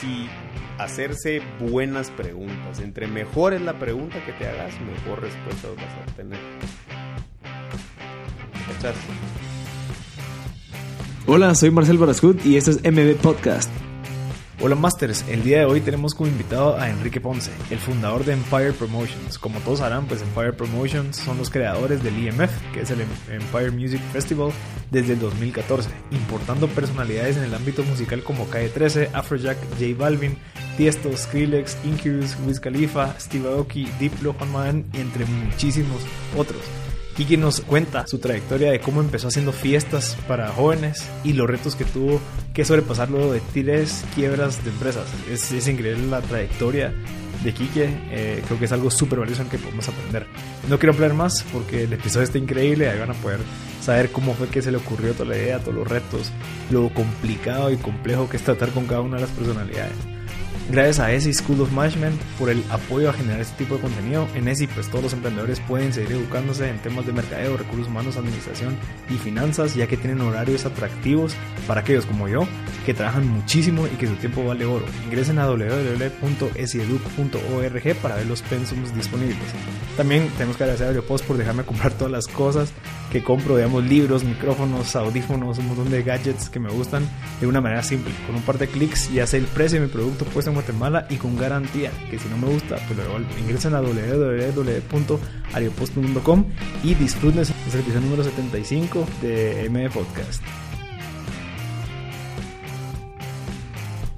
si hacerse buenas preguntas. Entre mejor es la pregunta que te hagas, mejor respuesta vas a obtener. Hola, soy Marcel Barascut y este es MB Podcast. Hola Masters, el día de hoy tenemos como invitado a Enrique Ponce, el fundador de Empire Promotions. Como todos sabrán, pues Empire Promotions son los creadores del IMF, que es el Empire Music Festival, desde el 2014, importando personalidades en el ámbito musical como Calle 13, Afrojack, J Balvin, Tiesto, Skrillex, Incubus, Wiz Khalifa, Steve Aoki, Diplo, Juan y entre muchísimos otros. Kiki nos cuenta su trayectoria de cómo empezó haciendo fiestas para jóvenes y los retos que tuvo que sobrepasar luego de tres quiebras de empresas. Es, increíble la trayectoria de Kike, eh, creo que es algo súper valioso en que podemos aprender. No quiero hablar más porque el episodio está increíble, ahí van a poder saber cómo fue que se le ocurrió toda la idea, todos los retos, lo complicado y complejo que es tratar con cada una de las personalidades. Gracias a ESI School of Management por el apoyo a generar este tipo de contenido. En ESI, pues todos los emprendedores pueden seguir educándose en temas de mercadeo, recursos humanos, administración y finanzas, ya que tienen horarios atractivos para aquellos como yo que trabajan muchísimo y que su tiempo vale oro. Ingresen a www.esieduc.org para ver los pensums disponibles. También tenemos que agradecer a Aeropost por dejarme comprar todas las cosas que compro, digamos, libros, micrófonos, audífonos, un montón de gadgets que me gustan de una manera simple. Con un par de clics ya sé el precio de mi producto puesto en Guatemala y con garantía, que si no me gusta, pues lo devuelvo. Ingresen a www.ariopost.com y disfruten el servicio número 75 de M Podcast.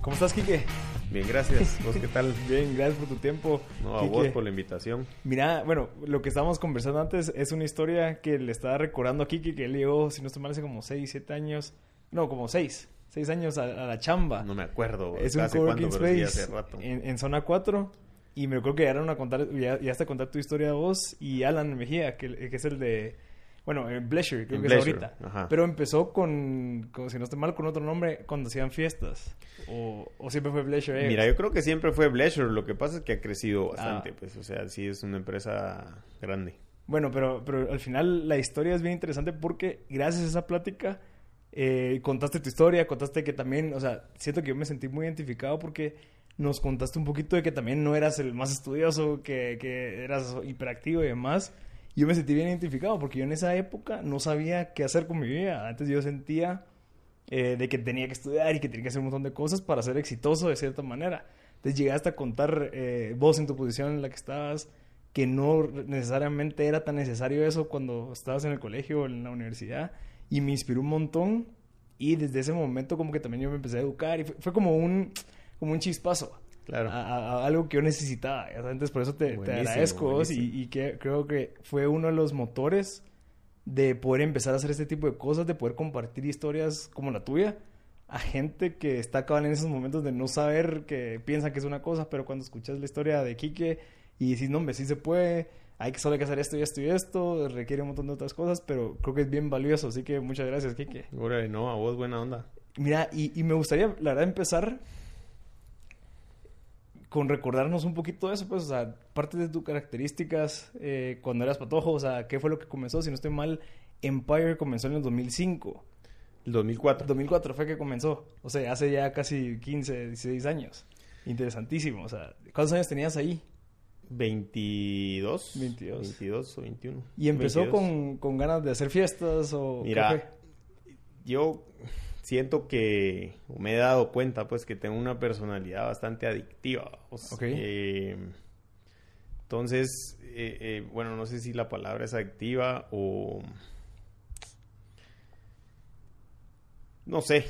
¿Cómo estás, Kike? Bien, gracias. ¿Vos qué tal? Bien, gracias por tu tiempo. No, a vos por la invitación. Mira, bueno, lo que estábamos conversando antes es una historia que le estaba recordando a Kiki, que él llegó, si no estoy mal, hace como 6, 7 años. No, como 6. 6 años a, la chamba. No me acuerdo. Es un coworking space En, zona 4. Y me acuerdo que llegaron a contar, ya, ya hasta contar tu historia a vos y Alan Mejía, que, que es el de bueno, en Pleasure, creo que es ahorita. Pero empezó con, si no estoy mal, con otro nombre cuando hacían fiestas. O, siempre fue Pleasure. Mira, yo creo que siempre fue Pleasure. Lo que pasa es que ha crecido bastante. Ah. Pues, o sea, sí es una empresa grande. Bueno, pero, pero al final la historia es bien interesante porque gracias a esa plática eh, contaste tu historia, contaste que también, o sea, siento que yo me sentí muy identificado porque nos contaste un poquito de que también no eras el más estudioso, que, que eras hiperactivo y demás yo me sentí bien identificado porque yo en esa época no sabía qué hacer con mi vida. Antes yo sentía eh, de que tenía que estudiar y que tenía que hacer un montón de cosas para ser exitoso de cierta manera. Entonces llegaste a contar eh, vos en tu posición en la que estabas que no necesariamente era tan necesario eso cuando estabas en el colegio o en la universidad y me inspiró un montón y desde ese momento como que también yo me empecé a educar y fue, fue como un como un chispazo Claro. A, algo que yo necesitaba. Entonces, por eso te, agradezco y, que creo que fue uno de los motores de poder empezar a hacer este tipo de cosas, de poder compartir historias como la tuya a gente que está acabando en esos momentos de no saber que piensan que es una cosa, pero cuando escuchas la historia de Quique y decís, no, hombre, sí se puede, hay que solo hay que hacer esto y esto y esto, requiere un montón de otras cosas, pero creo que es bien valioso, así que muchas gracias, Quique. no, a vos buena onda. Mira, y, y me gustaría, la verdad, empezar con recordarnos un poquito de eso, pues, o sea, parte de tus características eh, cuando eras patojo, o sea, ¿qué fue lo que comenzó? Si no estoy mal, Empire comenzó en el 2005. El 2004. 2004 fue que comenzó, o sea, hace ya casi 15, 16 años. Interesantísimo, o sea, ¿cuántos años tenías ahí? 22. 22. 22 o 21. ¿Y empezó con, con, ganas de hacer fiestas o Mira, yo siento que me he dado cuenta pues que tengo una personalidad bastante adictiva. Eh, entonces, eh, eh, bueno, no sé si la palabra es adictiva o... No sé,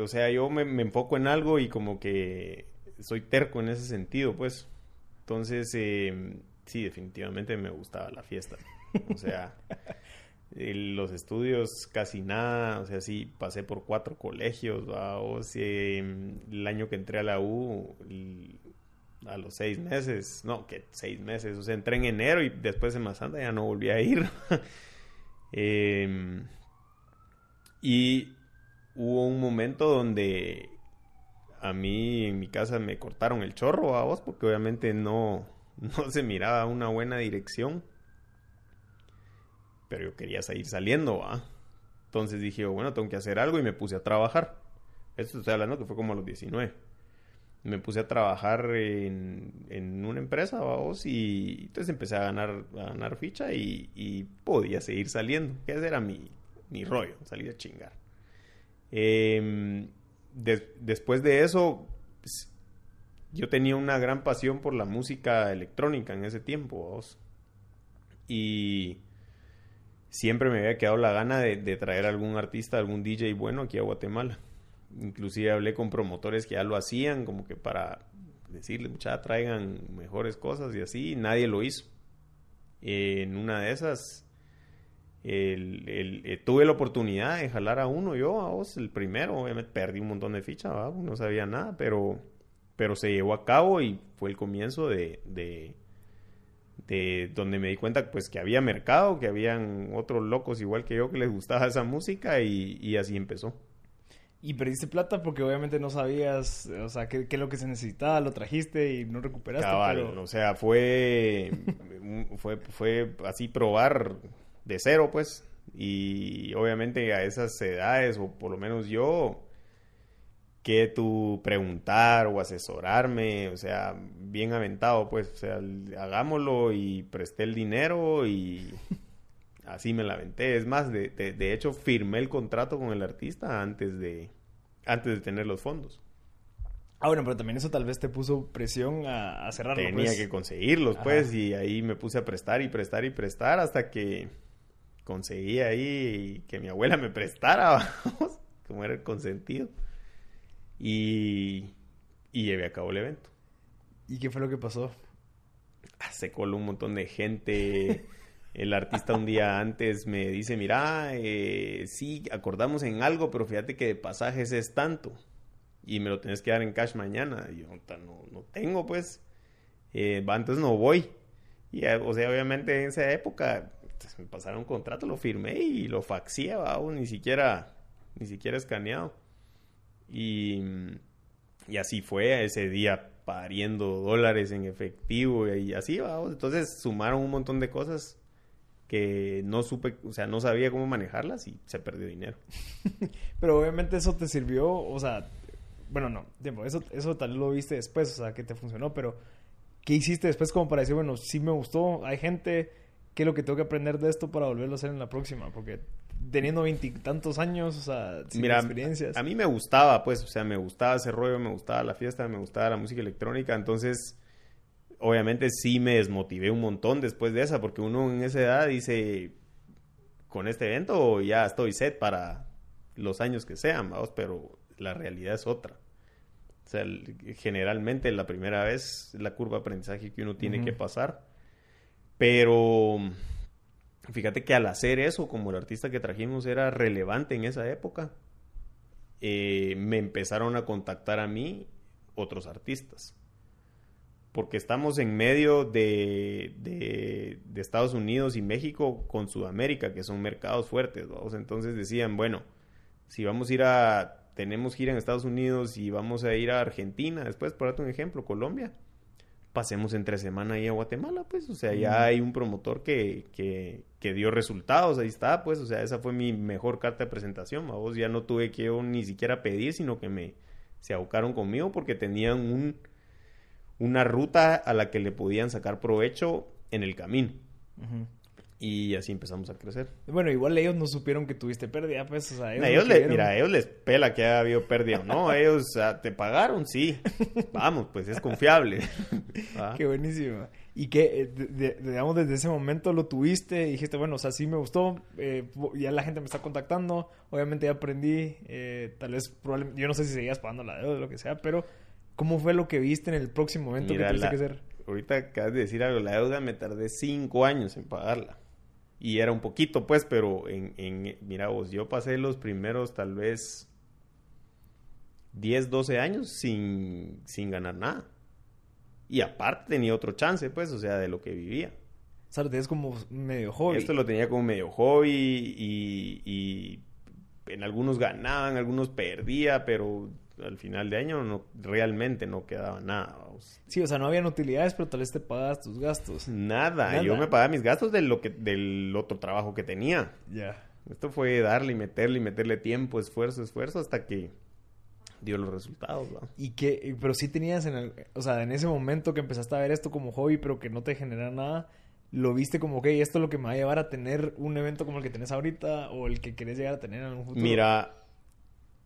o sea, yo me, me, enfoco en algo y como que soy terco en ese sentido, pues. Entonces, sí, definitivamente me gustaba la fiesta. O sea, los estudios casi nada, o sea, sí, pasé por cuatro colegios, o sea, el año que entré a la U, a los seis meses, no, que seis meses, o sea, entré en enero y después en Mazanda ya no volví a ir. Em, y hubo un momento donde a mí en mi casa me cortaron el chorro a vos, porque obviamente no, no se miraba una buena dirección pero yo quería seguir saliendo, ¿va? Entonces dije, bueno, tengo que hacer algo y me puse a trabajar. Esto estoy hablando que fue como a los 19. me puse a trabajar en, en una empresa, vamos, y entonces empecé a ganar, a ganar ficha y, podía seguir saliendo. Ese era mi, mi rollo, salir a chingar. Em, de- después de eso, pues, yo tenía una gran pasión por la música electrónica en ese tiempo. Y siempre me había quedado la gana de, traer algún artista, algún DJ bueno aquí a Guatemala. Inclusive hablé con promotores que ya lo hacían, como que para decirles, muchachos, traigan mejores cosas y así, y nadie lo hizo. en una de esas, el- el- eh, tuve la oportunidad de jalar a uno yo, a vos, el primero, obviamente perdí un montón de fichas, no sabía nada, pero, pero se llevó a cabo y fue el comienzo de, de, de donde me di cuenta pues que había mercado, que habían otros locos igual que yo que les gustaba esa música y, y así empezó. Y perdiste plata porque obviamente no sabías, o sea, qué, qué es lo que se necesitaba, lo trajiste y no recuperaste. Cabal, pero- o sea, fue, fue, fue así probar de cero, pues. Y obviamente a esas edades, o por lo menos yo, que tú preguntar o asesorarme, o sea, bien aventado, pues, o sea, hagámoslo y presté el dinero y así me la aventé. Es más, de, de, de hecho, firmé el contrato con el artista antes de, antes de tener los fondos. Ah, bueno, pero también eso tal vez te puso presión a, a cerrarlo. Tenía pues. que conseguirlos, Ajá. pues, y ahí me puse a prestar y prestar y prestar hasta que conseguí ahí que mi abuela me prestara, vamos, como era el consentido. Y, y llevé a cabo el evento. ¿Y qué fue lo que pasó? Ah, Se coló un montón de gente. El artista un día antes me dice, mira, eh, sí, acordamos en algo, pero fíjate que de pasajes es tanto. Y me lo tenés que dar en cash mañana. Y yo, "Puta, no, no tengo, pues. Eh, va, entonces no voy. Y, eh, o sea, obviamente en esa época me pasaron un contrato, lo firmé y lo faxié, o ni siquiera, ni siquiera escaneado. Y, y así fue ese día pariendo dólares en efectivo y así, vamos. Entonces sumaron un montón de cosas que no supe, o sea, no sabía cómo manejarlas y se perdió dinero. Pero obviamente eso te sirvió, o sea, bueno, no, tiempo, eso, eso tal vez lo viste después, o sea, que te funcionó, pero ¿qué hiciste después como para decir, bueno, sí me gustó, hay gente, ¿qué es lo que tengo que aprender de esto para volverlo a hacer en la próxima? Porque teniendo veintitantos años, o sea, sin Mira, experiencias. a mí me gustaba, pues, o sea, me gustaba ese rollo, me gustaba la fiesta, me gustaba la música electrónica, entonces, obviamente sí me desmotivé un montón después de esa, porque uno en esa edad dice, con este evento ya estoy set para los años que sean, vamos, pero la realidad es otra. O sea, generalmente la primera vez la curva de aprendizaje que uno tiene que pasar, pero fíjate que al hacer eso, como el artista que trajimos era relevante en esa época, eh, me empezaron a contactar a mí otros artistas. Porque estamos en medio de, Estados Unidos y México con Sudamérica, que son mercados fuertes. Entonces decían, bueno, si vamos a ir a, tenemos gira en Estados Unidos y vamos a ir a Argentina, después, por darte un ejemplo, Colombia, pasemos entre semana ahí a Guatemala, pues, o sea, ya Mm. hay un promotor que, que, que dio resultados, ahí está, pues, o sea, esa fue mi mejor carta de presentación, a vos ya no tuve que yo ni siquiera pedir, sino que me se abocaron conmigo porque tenían un una ruta a la que le podían sacar provecho en el camino. Y así empezamos a crecer. Bueno, igual ellos no supieron que tuviste pérdida, pues, o sea, ellos, le- mira, a ellos les pela que haya habido pérdida o no. Ellos te pagaron, sí. Vamos, pues es confiable. ¿Va? Qué buenísimo. Y que, eh, de- de- digamos, desde ese momento lo tuviste y dijiste, bueno, o sea, sí me gustó, eh, ya la gente me está contactando, obviamente ya aprendí, eh, tal vez, probablemente, yo no sé si seguías pagando la deuda o lo que sea, pero ¿cómo fue lo que viste en el próximo momento Mira, que tuviste la- que hacer? Ahorita acabas de decir algo, la deuda me tardé cinco años en pagarla. Y era un poquito, pues, pero en, en mira vos, yo pasé los primeros tal vez 10, 12 años sin, sin ganar nada. Y aparte tenía otro chance, pues, o sea, de lo que vivía. O sea, lo tienes como medio hobby. Esto lo tenía como medio hobby y, y en algunos ganaban, en algunos perdía, pero al final de año no, realmente no quedaba nada. Sí, o sea, no habían utilidades, pero tal vez te pagabas tus gastos. Nada. Nada. yo me pagaba mis gastos de lo que, del otro trabajo que tenía. Ya. Esto fue darle y meterle y meterle tiempo, esfuerzo, esfuerzo, hasta que dio los resultados. Y que, pero sí tenías en el, o sea, en ese momento que empezaste a ver esto como hobby, pero que no te genera nada, lo viste como, ok, esto es lo que me va a llevar a tener un evento como el que tenés ahorita o el que querés llegar a tener en un futuro. Mira,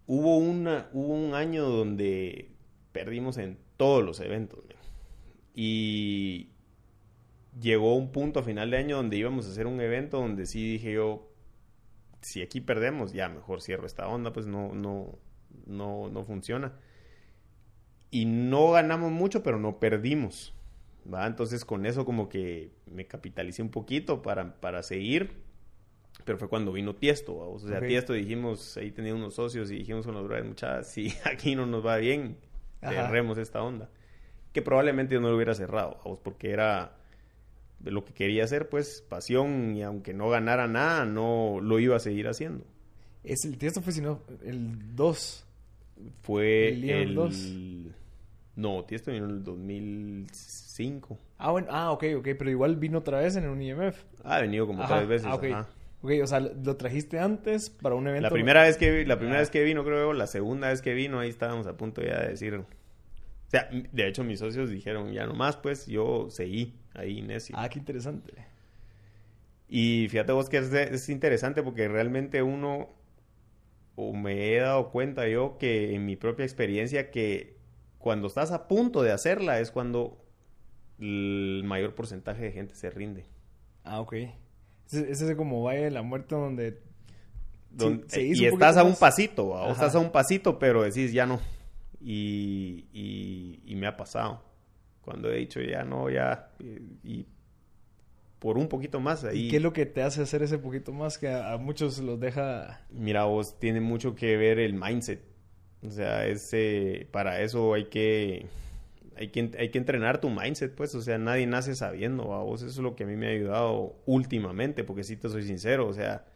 hubo, una, hubo un año donde perdimos en todos los eventos, man. Y llegó un punto a final de año donde íbamos a hacer un evento donde sí dije yo, si aquí perdemos, ya mejor cierro esta onda, pues no, no, no, no funciona. Y no ganamos mucho, pero no perdimos. ¿va? Entonces con eso como que me capitalicé un poquito para, para seguir. Pero fue cuando vino Tiesto, ¿va? o sea, Ok. Tiesto dijimos, ahí tenía unos socios y dijimos con los brothers, muchachos, si aquí no nos va bien. Cerremos esta onda. Que probablemente yo no lo hubiera cerrado, ¿va? porque era lo que quería hacer, pues pasión, y aunque no ganara nada, no lo iba a seguir haciendo. Es el esto fue sino el 2. Fue ¿El Leon el... 2? No, Tiesto vino en el 2005. Ah, bueno, ah, ok, ok, pero igual vino otra vez en un IMF. Ha venido como Ajá, tres veces. ah, ok. ajá. Ok, o sea, lo trajiste antes para un evento. La primera vez que la primera Ah. vez que vino, creo, la segunda vez que vino, ahí estábamos a punto ya de decir. O sea, de hecho mis socios dijeron, ya nomás, pues yo seguí ahí necio. Ah, qué interesante. Y fíjate vos que es, es interesante porque realmente uno, o me he dado cuenta yo que en mi propia experiencia que cuando estás a punto de hacerla es cuando el mayor porcentaje de gente se rinde. Ah, ok. Ese, ese es como Valle de la Muerte donde... Don- se hizo y un estás a un más. pasito, o estás a un pasito, pero decís ya no. Y, y, y me ha pasado. Cuando he dicho ya no, ya. Y, y por un poquito más ahí. ¿Y qué es lo que te hace hacer ese poquito más que a, a muchos los deja... Mira, vos tiene mucho que ver el mindset. O sea, ese, para eso hay que, hay que hay que entrenar tu mindset, pues. O sea, nadie nace sabiendo, ¿va? vos. Eso es lo que a mí me ha ayudado últimamente, porque si te soy sincero, o sea,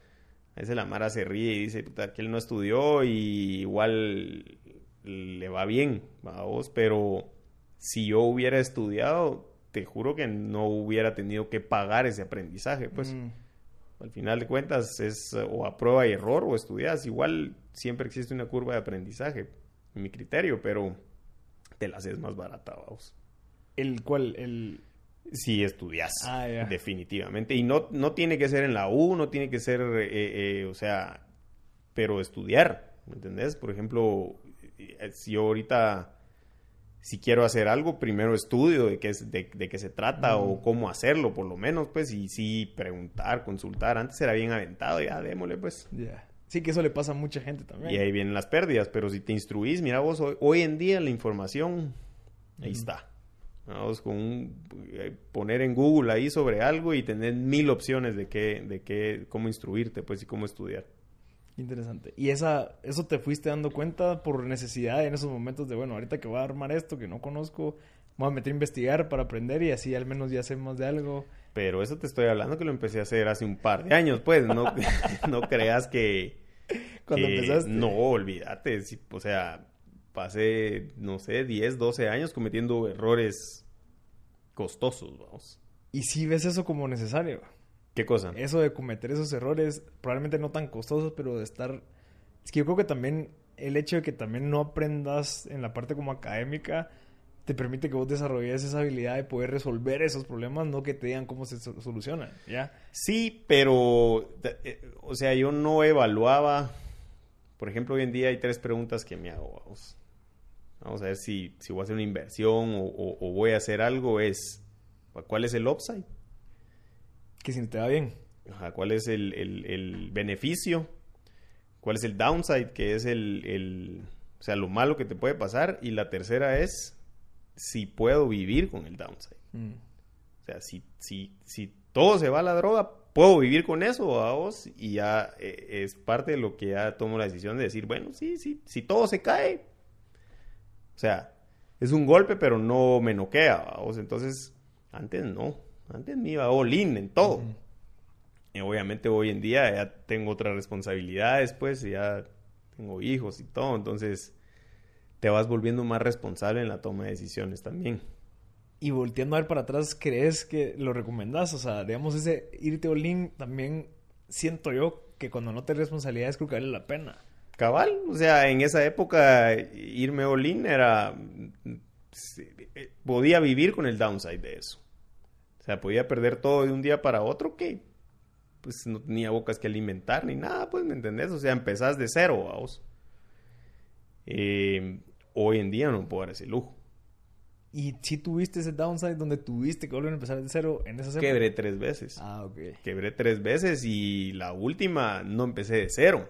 a veces la Mara se ríe y dice, puta, que él no estudió y igual le va bien, ¿va vos? Pero si yo hubiera estudiado, te juro que no hubiera tenido que pagar ese aprendizaje, pues. Mm, Al final de cuentas es o a prueba y error o estudias. Igual siempre existe una curva de aprendizaje, en mi criterio, pero te la haces más barata, vamos. el cual, el... Si estudias, Ah, definitivamente. Y no, no tiene que ser en la U, no tiene que ser, eh, eh, o sea, pero estudiar, ¿me entendés? Por ejemplo, eh, si yo ahorita, si quiero hacer algo, primero estudio de qué, es, de, de qué se trata o cómo hacerlo, por lo menos, pues, y sí preguntar, consultar. Antes era bien aventado, ya démosle, pues. Ya. Sí, que eso le pasa a mucha gente también. Y ahí vienen las pérdidas, pero si te instruís, mira vos, hoy, hoy en día la información, ahí está. Vamos con un- eh, poner en Google ahí sobre algo y tener mil opciones de qué, de qué, cómo instruirte, pues, y cómo estudiar. Interesante. ¿Y esa, eso te fuiste dando cuenta por necesidad en esos momentos de, bueno, ahorita que voy a armar esto que no conozco, me voy a meter a investigar para aprender y así al menos ya sé más de algo? Pero eso te estoy hablando que lo empecé a hacer hace un par de años, pues, no, no creas que... Cuando que- empezaste. No, olvídate, o sea, pasé, no sé, 10, 12 años cometiendo errores costosos, vamos. Y si ves eso como necesario. ¿Qué cosa? Eso de cometer esos errores, probablemente no tan costosos, pero de estar... Es que yo creo que también el hecho de que también no aprendas en la parte como académica te permite que vos desarrolles esa habilidad de poder resolver esos problemas, no que te digan cómo se so- solucionan, ¿ya? Sí, pero, eh, o sea, yo no evaluaba. Por ejemplo, hoy en día hay tres preguntas que me hago. Vamos, Vamos a ver si, si voy a hacer una inversión o, o- o voy a hacer algo. Es, ¿cuál es el upside? Que si no te va bien. Ajá, ¿Cuál es el, el- el beneficio? ¿Cuál es el downside? Que es el, el, o sea, lo malo que te puede pasar. Y la tercera es si puedo vivir con el downside. Mm. O sea, si, si, si todo se va a la droga, puedo vivir con eso, vos, y ya eh, es parte de lo que ya tomo la decisión de decir, bueno, sí, sí, si todo se cae, o sea, es un golpe, pero no me noquea, vos. Entonces, antes no, antes me iba all in en todo. Y obviamente hoy en día ya tengo otras responsabilidades, pues, ya tengo hijos y todo, entonces te vas volviendo más responsable en la toma de decisiones también. Y volteando a ver para atrás, ¿crees que lo recomendás? O sea, digamos, ese irte all in también siento yo que cuando no te responsabilidades creo que vale la pena. Cabal, o sea, en esa época irme all-in era... Podía vivir con el downside de eso. O sea, podía perder todo de un día para otro que pues no tenía bocas que alimentar ni nada, pues, ¿me entendés? O sea, empezás de cero, vamos. Eh, hoy en día no puedo dar ese lujo. ¿Y si tuviste ese downside donde tuviste que volver a empezar de cero en esa época? Quebré tres veces. Ah, ok. Quebré tres veces y la última no empecé de cero.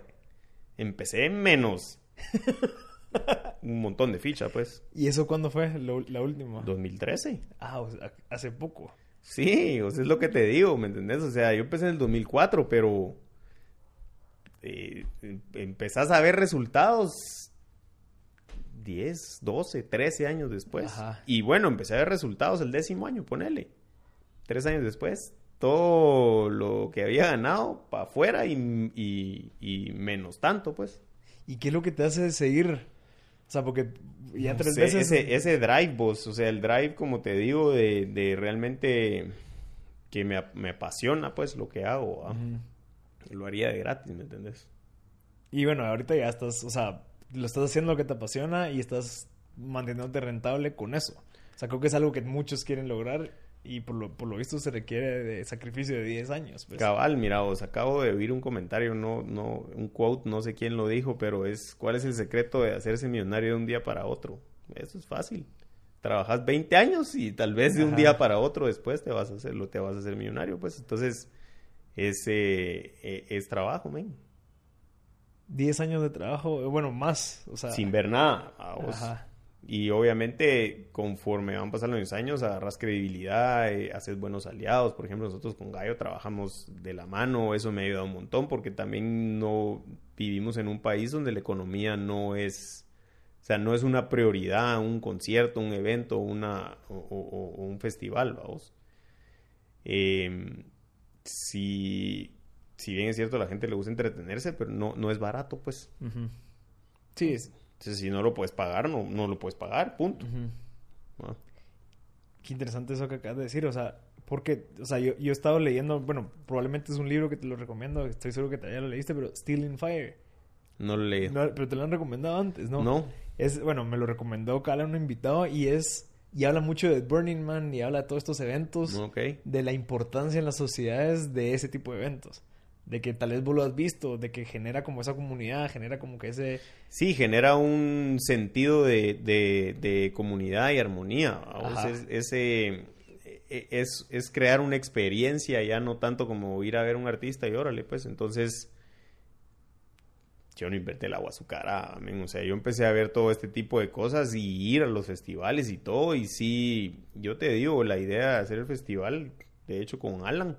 Empecé menos. Un montón de ficha, pues. ¿Y eso cuándo fue lo- la última? 2013. Ah, o sea, hace poco. Sí, o sea, es lo que te digo, ¿me entendés? O sea, yo empecé en el 2004, pero eh, em- empezás a ver resultados 10, 12, 13 años después. Ajá. Y bueno, empecé a ver resultados el décimo año, ponele. Tres años después, todo lo que había ganado para afuera y, y- y menos tanto, pues. ¿Y qué es lo que te hace seguir? O sea, porque ya No tres sé, veces... Ese, ese drive, vos, o sea, el drive, como te digo, de, de realmente que me, me apasiona, pues, lo que hago. Lo haría de gratis, ¿me entendés? Y bueno, ahorita ya estás, o sea, lo estás haciendo lo que te apasiona y estás manteniéndote rentable con eso. O sea, creo que es algo que muchos quieren lograr y por lo, por lo visto se requiere de sacrificio de 10 años. pues. Cabal, mira, vos, acabo de oír un comentario, no, no, un quote, no sé quién lo dijo, pero es, ¿cuál es el secreto de hacerse millonario de un día para otro? Eso es fácil. Trabajas 20 años y tal vez de un día para otro después te vas a hacer, lo te vas a hacer millonario, pues. Entonces, es, eh, eh, es trabajo, men. 10 años de trabajo, eh, bueno, más. O sea, sin ver nada. Ajá. Y obviamente, conforme van pasando los años, agarras credibilidad, eh, haces buenos aliados. Por ejemplo, nosotros con Gallo trabajamos de la mano, eso me ha ayudado un montón porque también no vivimos en un país donde la economía no es, o sea, no es una prioridad, un concierto, un evento, una, o, o- o un festival, vamos. Eh, si, si bien es cierto, a la gente le gusta entretenerse, pero no, no es barato, pues. Sí, es- Entonces, si no lo puedes pagar, no, no lo puedes pagar, punto. Ah. Qué interesante eso que acabas de decir, o sea, porque, o sea, yo, yo he estado leyendo, bueno, probablemente es un libro que te lo recomiendo, estoy seguro que te- ya lo leíste, pero Stealing Fire. No lo leí. No, pero te lo han recomendado antes, ¿no? No. Es, bueno, me lo recomendó Cala, un invitado, y es, y habla mucho de Burning Man, y habla de todos estos eventos, de la importancia en las sociedades de ese tipo de eventos. De que tal vez vos lo has visto, de que genera como esa comunidad, genera como que ese... Sí, genera un sentido de, de, de comunidad y armonía. Es, ese, e- es, es crear una experiencia, ya no tanto como ir a ver a un artista y órale, pues. Entonces, yo no inventé el agua azucarada, men. O sea, yo empecé a ver todo este tipo de cosas y ir a los festivales y todo. Y sí, yo te digo, la idea de hacer el festival, de hecho, con Alan,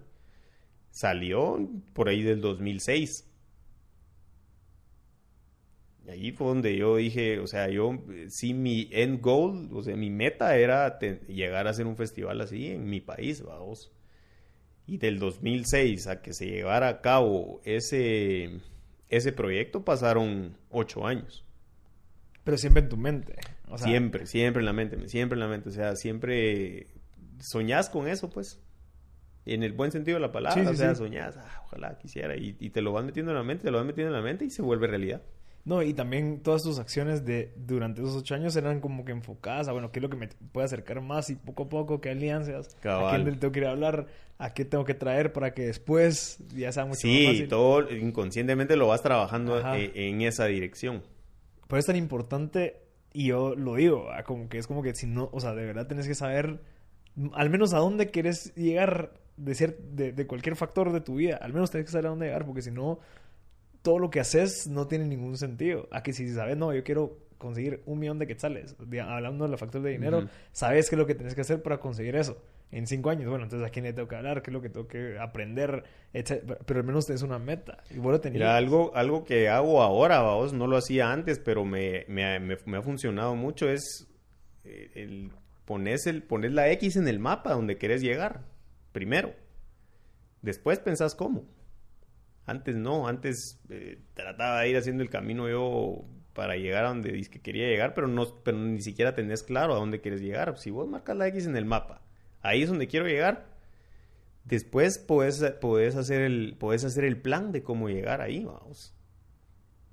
salió por ahí del 2006. Y ahí fue donde yo dije, o sea, yo eh, sí mi end goal, o sea, mi meta era te- llegar a hacer un festival así en mi país, vamos. Y del 2006 a que se llevara a cabo ese, ese proyecto pasaron ocho años. Pero siempre en tu mente. O sea, siempre, siempre en la mente, siempre en la mente. O sea, siempre soñás con eso, pues. En el buen sentido de la palabra. Sí, sí, o sea, sí. soñás, "Ah, ojalá quisiera. Y, y te lo van metiendo en la mente, te lo van metiendo en la mente y se vuelve realidad. No, y también todas tus acciones de durante esos ocho años eran como que enfocadas a, bueno, qué es lo que me puede acercar más y poco a poco, qué alianzas, a Cabal. quién le tengo que ir a hablar, a qué tengo que traer para que después ya sea mucho más Sí, fácil. todo inconscientemente lo vas trabajando eh, en esa dirección. Pero es tan importante, y yo lo digo, ah, como que es como que si no, o sea, de verdad tenés que saber al menos a dónde quieres llegar de, cier- de, de cualquier factor de tu vida. Al menos tenés que saber a dónde llegar, porque si no, todo lo que haces no tiene ningún sentido. A que si sabes, no, yo quiero conseguir un millón de quetzales, diga- hablando del factor de dinero, sabes qué es lo que tienes que hacer para conseguir eso. En cinco años, bueno, entonces a quién le tengo que hablar, qué es lo que tengo que aprender. Pero al menos es una meta. Y lo tenías. Mira, algo, algo que hago ahora, vos no lo hacía antes, pero me, me, me- me ha funcionado mucho, es eh, el, pones, el, pones la X en el mapa donde querés llegar, primero. Después pensás cómo. Antes no, antes eh, trataba de ir haciendo el camino yo para llegar a donde que quería llegar, pero no, pero ni siquiera tenés claro a dónde quieres llegar. Si vos marcas la X en el mapa, ahí es donde quiero llegar. Después podés, podés hacer el, hacer el plan de cómo llegar ahí, vamos.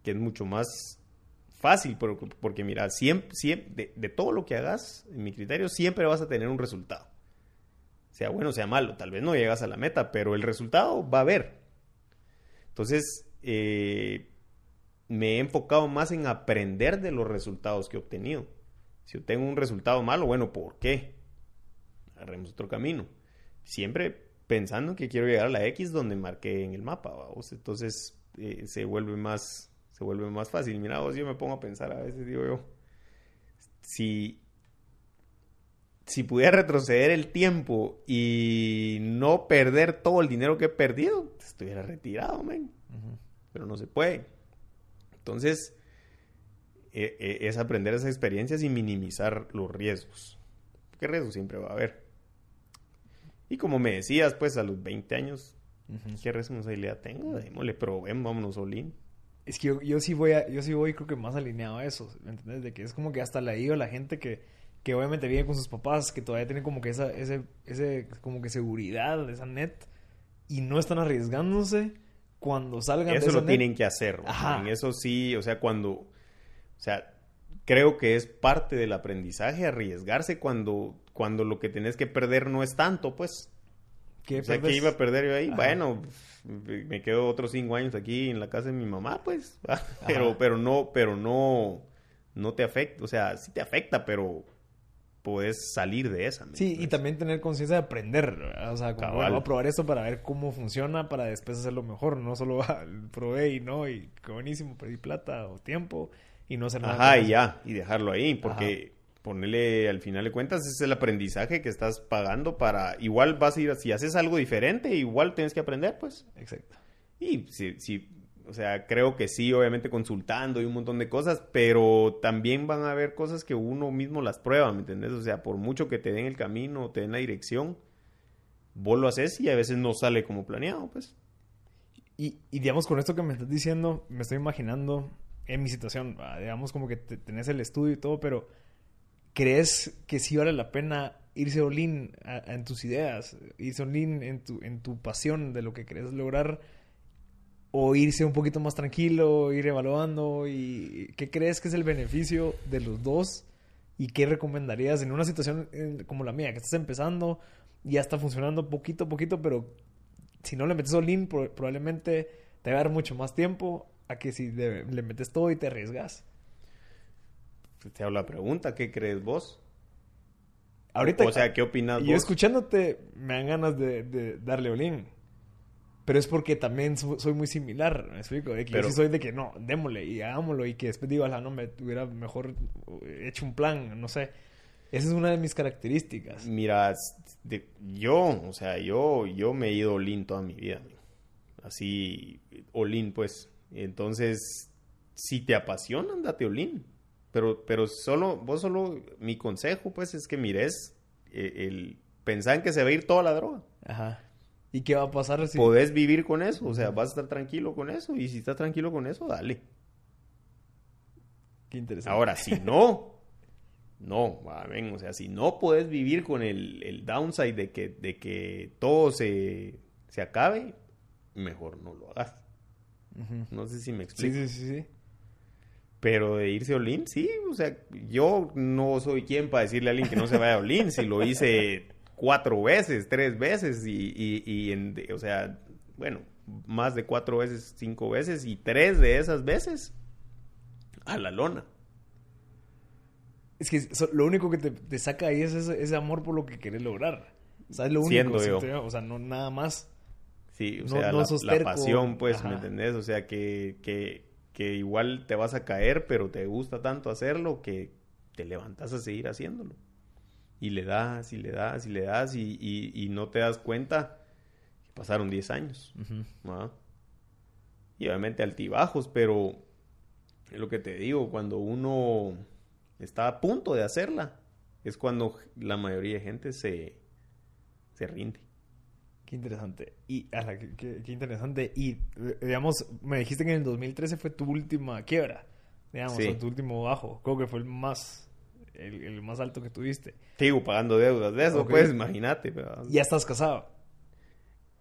Que que es mucho más fácil, porque, porque mira, siempre, siempre de, de, todo lo que hagas, en mi criterio, siempre vas a tener un resultado. Sea bueno, sea malo, tal vez no llegas a la meta, pero el resultado va a haber. Entonces, eh, me he enfocado más en aprender de los resultados que he obtenido. Si obtengo un resultado malo, bueno, ¿por qué? Agarremos otro camino. Siempre pensando que quiero llegar a la X donde marqué en el mapa, ¿vamos? Entonces eh, se vuelve más se vuelve más fácil. Mira, vos yo me pongo a pensar a veces, digo yo, si si pudiera retroceder el tiempo y no perder todo el dinero que he perdido, estuviera retirado, man. Pero no se puede. Entonces, e, e, es aprender esas experiencias y minimizar los riesgos. ¿Qué riesgos siempre va a haber? Y como me decías, pues a los 20 años, ¿qué responsabilidad tengo? Démosle, probemos, vámonos, Olin. Es que yo, yo, sí voy a, yo sí voy creo que más alineado a eso, ¿me entiendes? De que es como que hasta la ido la gente que, que obviamente vive con sus papás, que todavía tienen como que esa, ese, ese, como que seguridad, esa net, y no están arriesgándose cuando salgan eso de esa lo tienen que hacer. En eso sí, o sea, cuando, o sea, creo que es parte del aprendizaje arriesgarse cuando, cuando lo que tenés que perder no es tanto, pues. ¿Qué o sea, que iba a perder yo ahí? Ajá. Bueno, me quedo otros cinco años aquí en la casa de mi mamá, pues. pero, pero no, pero no, no te afecta, o sea, sí te afecta, pero puedes salir de esa. Sí, y también tener conciencia de aprender, o sea, como voy a probar esto para ver cómo funciona para después hacerlo mejor, no solo probé y no, y qué buenísimo, perdí plata o tiempo y no hacer nada. Ajá, y ya, y dejarlo ahí, porque Ajá. ponerle al final de cuentas es el aprendizaje que estás pagando para, igual vas a ir, si haces algo diferente, igual tienes que aprender, pues. Exacto. Y si, si o sea, creo que sí, obviamente consultando y un montón de cosas, pero también van a haber cosas que uno mismo las prueba, ¿me entendés? O sea, por mucho que te den el camino, te den la dirección, vos lo haces y a veces no sale como planeado, pues. Y, digamos, con esto que me estás diciendo, me estoy imaginando en mi situación, digamos como que te, tenés el estudio y todo, pero ¿crees que sí vale la pena irse all-in en tus ideas, irse all-in en tu, en tu pasión de lo que querés lograr? O irse un poquito más tranquilo, ir evaluando y qué crees que es el beneficio de los dos y qué recomendarías en una situación como la mía, que estás empezando y ya está funcionando poquito a poquito, pero si no le metes all in, probablemente te va a dar mucho más tiempo a que si le metes todo y te arriesgas. Te hago la pregunta, ¿qué crees vos? Ahorita, o sea, ¿qué opinas yo vos? escuchándote me dan ganas de, de darle all in. Pero es porque también soy muy similar, me explico. De que pero, yo sí soy de que no, démosle y hagámoslo y que después digo, la no, me hubiera mejor hecho un plan, no sé. Esa es una de mis características. Mira, de, yo, o sea, yo, yo me he ido all toda mi vida. Así, all pues. Entonces, si te apasiona, andate all Pero, pero solo, vos solo, mi consejo, pues, es que mires el, el pensar en que se va a ir toda la droga. Ajá. ¿Y qué va a pasar si... Podés vivir con eso, o sea, vas a estar tranquilo con eso, y si estás tranquilo con eso, dale. Qué interesante. Ahora, si no, no, ven, o sea, si no puedes vivir con el, el downside de que, de que todo se, se acabe, mejor no lo hagas. Uh -huh. No sé si me explico. Sí, sí, sí, sí. Pero de irse a Olin, sí, o sea, yo no soy quien para decirle a alguien que no se vaya a Olin, si lo hice cuatro veces, tres veces y, y, y en, o sea, bueno, más de cuatro veces, cinco veces y tres de esas veces a la lona. Es que lo único que te, te saca ahí es ese, ese, amor por lo que querés lograr. O sea, es lo único. Yo. Te, o sea, no nada más. Sí, o sea, no la, la, pasión, pues, Ajá. ¿me entendés? O sea, que, que, que igual te vas a caer, pero te gusta tanto hacerlo que te levantas a seguir haciéndolo y le das y le das y le das y, y, y no te das cuenta que pasaron 10 años. Uh -huh. ¿no? Y obviamente altibajos, pero es lo que te digo, cuando uno está a punto de hacerla, es cuando la mayoría de gente se, se rinde. Qué interesante. Y, ala, qué, qué, qué, interesante. Y, digamos, me dijiste que en el 2013 fue tu última quiebra, digamos, sí. o tu último bajo. Creo que fue el más el, el, más alto que tuviste. Sigo pagando deudas de eso, okay. pues, imagínate. Pero... ¿Ya estás casado?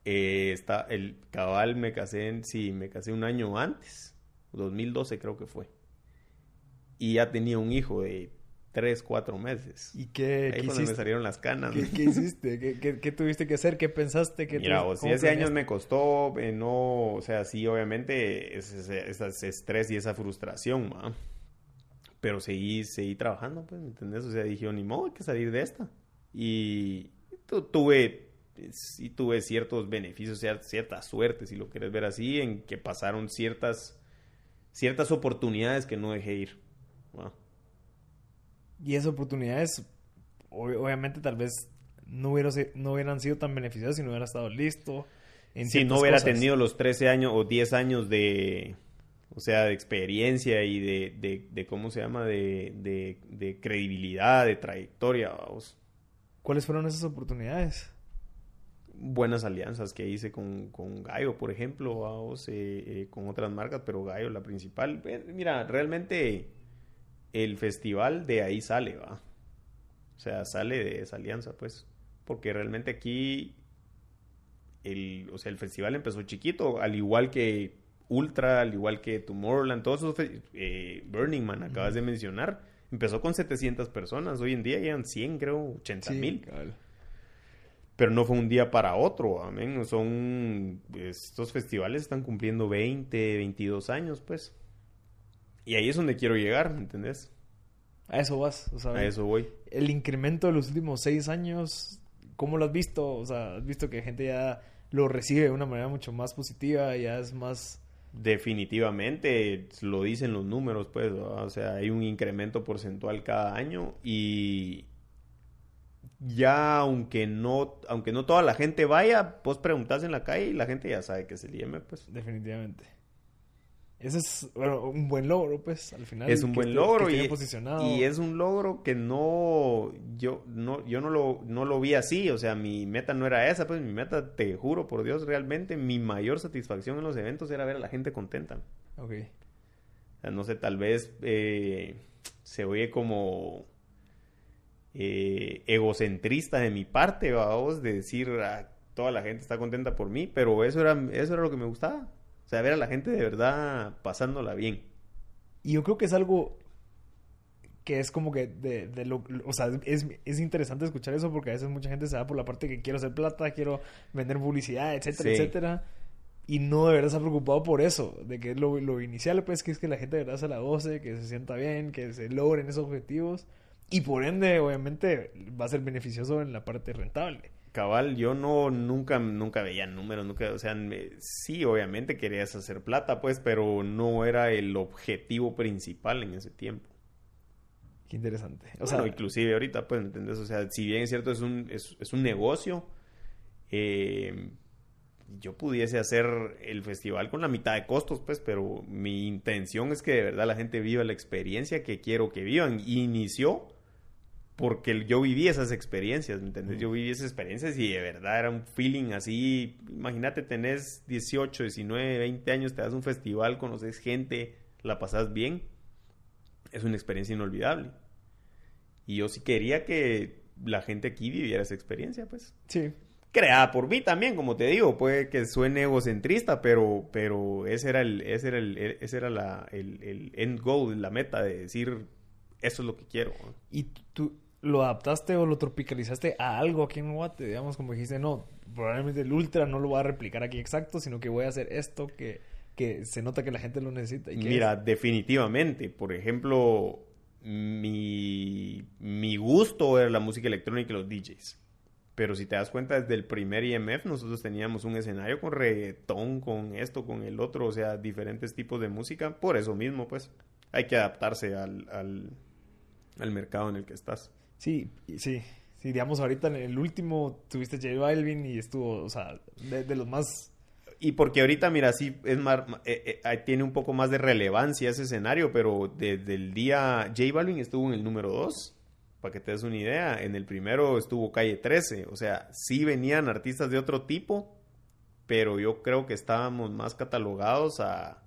Eh, está, el cabal me casé en, sí, me casé un año antes. 2012 creo que fue. Y ya tenía un hijo de 3, 4 meses. ¿Y qué, Ahí qué cuando me salieron las canas. ¿Qué, qué hiciste? ¿Qué, qué, qué tuviste que hacer? ¿Qué pensaste? ¿Qué Mira, o si ese año me costó, eh, no, o sea, sí, obviamente, ese, ese- ese estrés y esa frustración, ¿va? Pero seguí, seguí trabajando, pues, ¿me entendés? O sea, dije, "Oh, ni modo, hay que salir de esta. Y tu- tuve, sí tuve ciertos beneficios, cier- cierta suerte, si lo quieres ver así, en que pasaron ciertas, ciertas oportunidades que no dejé ir. Y esas oportunidades, ob- obviamente, tal vez no, hubiera, si- no hubieran sido tan beneficiosas si no hubiera estado listo. en si no hubiera cosas. tenido los 13 años o 10 años de, o sea, de experiencia y de, de, de ¿cómo se llama? De, de, de credibilidad, de trayectoria, vamos. ¿Cuáles fueron esas oportunidades? Buenas alianzas que hice con, con Gallo, por ejemplo, vamos, eh, eh, con otras marcas, pero Gallo la principal. Eh, Mira, realmente el festival de ahí sale, va. O sea, sale de esa alianza, pues. Porque realmente aquí el, o sea, el festival empezó chiquito, al igual que Ultra, al igual que Tomorrowland, todos esos eh, Burning Man acabas de mencionar, empezó con 700 personas, hoy en día llegan 100, creo, 80 mil, pero no fue un día para otro, amén, son, estos festivales están cumpliendo 20, 22 años, pues, y ahí es donde quiero llegar, ¿me entendés? A eso vas. O sea, A eso voy. el incremento de los últimos seis años, ¿cómo lo has visto? O sea, has visto que gente ya lo recibe de una manera mucho más positiva, ya es más... Definitivamente, lo dicen los números, pues, o sea, hay un incremento porcentual cada año y ya aunque no, aunque no toda la gente vaya, vos preguntás en la calle y la gente ya sabe que es el IEM, pues. Definitivamente. Ese es bueno, un buen logro, pues, al final. Es un buen logro que y, posicionado. y es un logro que no yo no yo no lo no lo vi así, o sea, mi meta no era esa, pues mi meta, te juro por Dios, realmente mi mayor satisfacción en los eventos era ver a la gente contenta. Ok. O sea, no sé, tal vez eh, se oye como eh, egocentrista de mi parte, vamos, de decir "Ah, toda la gente está contenta por mí, pero eso era, eso era lo que me gustaba. O sea, ver a la gente de verdad pasándola bien. Y yo creo que es algo que es como que de, de lo, o sea, es, es interesante escuchar eso porque a veces mucha gente se va por la parte que quiero hacer plata, quiero vender publicidad, etcétera, Sí. etcétera. Y no de verdad está preocupado por eso, de que lo, lo inicial, pues, que es que la gente de verdad se la goce, que se sienta bien, que se logren esos objetivos. Y por ende, obviamente, va a ser beneficioso en la parte rentable. Cabal, yo no, nunca, nunca veía números, nunca, o sea, me- sí, obviamente querías hacer plata, pues, pero no era el objetivo principal en ese tiempo. Qué interesante. O sea, inclusive ahorita, pues, ¿me entendés? O sea, si bien es cierto, es un, es, es un negocio, eh, yo pudiese hacer el festival con la mitad de costos, pues, pero mi intención es que de verdad la gente viva la experiencia que quiero que vivan. Y inició porque yo viví esas experiencias, ¿me entendés? Yo viví esas experiencias y de verdad era un feeling así. Imagínate, tenés 18, 19, 20 años, te das un festival, conoces gente, la pasas bien. Es una experiencia inolvidable. Y yo sí quería que la gente aquí viviera esa experiencia, pues. sí. Creada por mí también, como te digo, puede que suene egocentrista, pero, pero ese era el, ese era el, ese era la, el, el end goal, la meta de decir, eso es lo que quiero. ¿Y tú lo adaptaste o lo tropicalizaste a algo aquí en Guate? Digamos, como dijiste, no, probablemente el Ultra no lo voy a replicar aquí exacto, sino que voy a hacer esto que, que se nota que la gente lo necesita. ¿Y Mira, es? definitivamente, por ejemplo, mi, mi gusto era la música electrónica y los DJs. Pero si te das cuenta, desde el primer IMF nosotros teníamos un escenario con reggaetón, con esto, con el otro, o sea, diferentes tipos de música. Por eso mismo, pues, hay que adaptarse al, al, al mercado en el que estás. Sí, sí. Sí, digamos, ahorita en el último tuviste J Balvin y estuvo, o sea, de, de los más... Y porque ahorita, mira, sí, es más, eh, eh, eh, tiene un poco más de relevancia ese escenario, pero desde el día J Balvin estuvo en el número 2, para que te des una idea. En el primero estuvo Calle 13, o sea, sí venían artistas de otro tipo, pero yo creo que estábamos más catalogados a...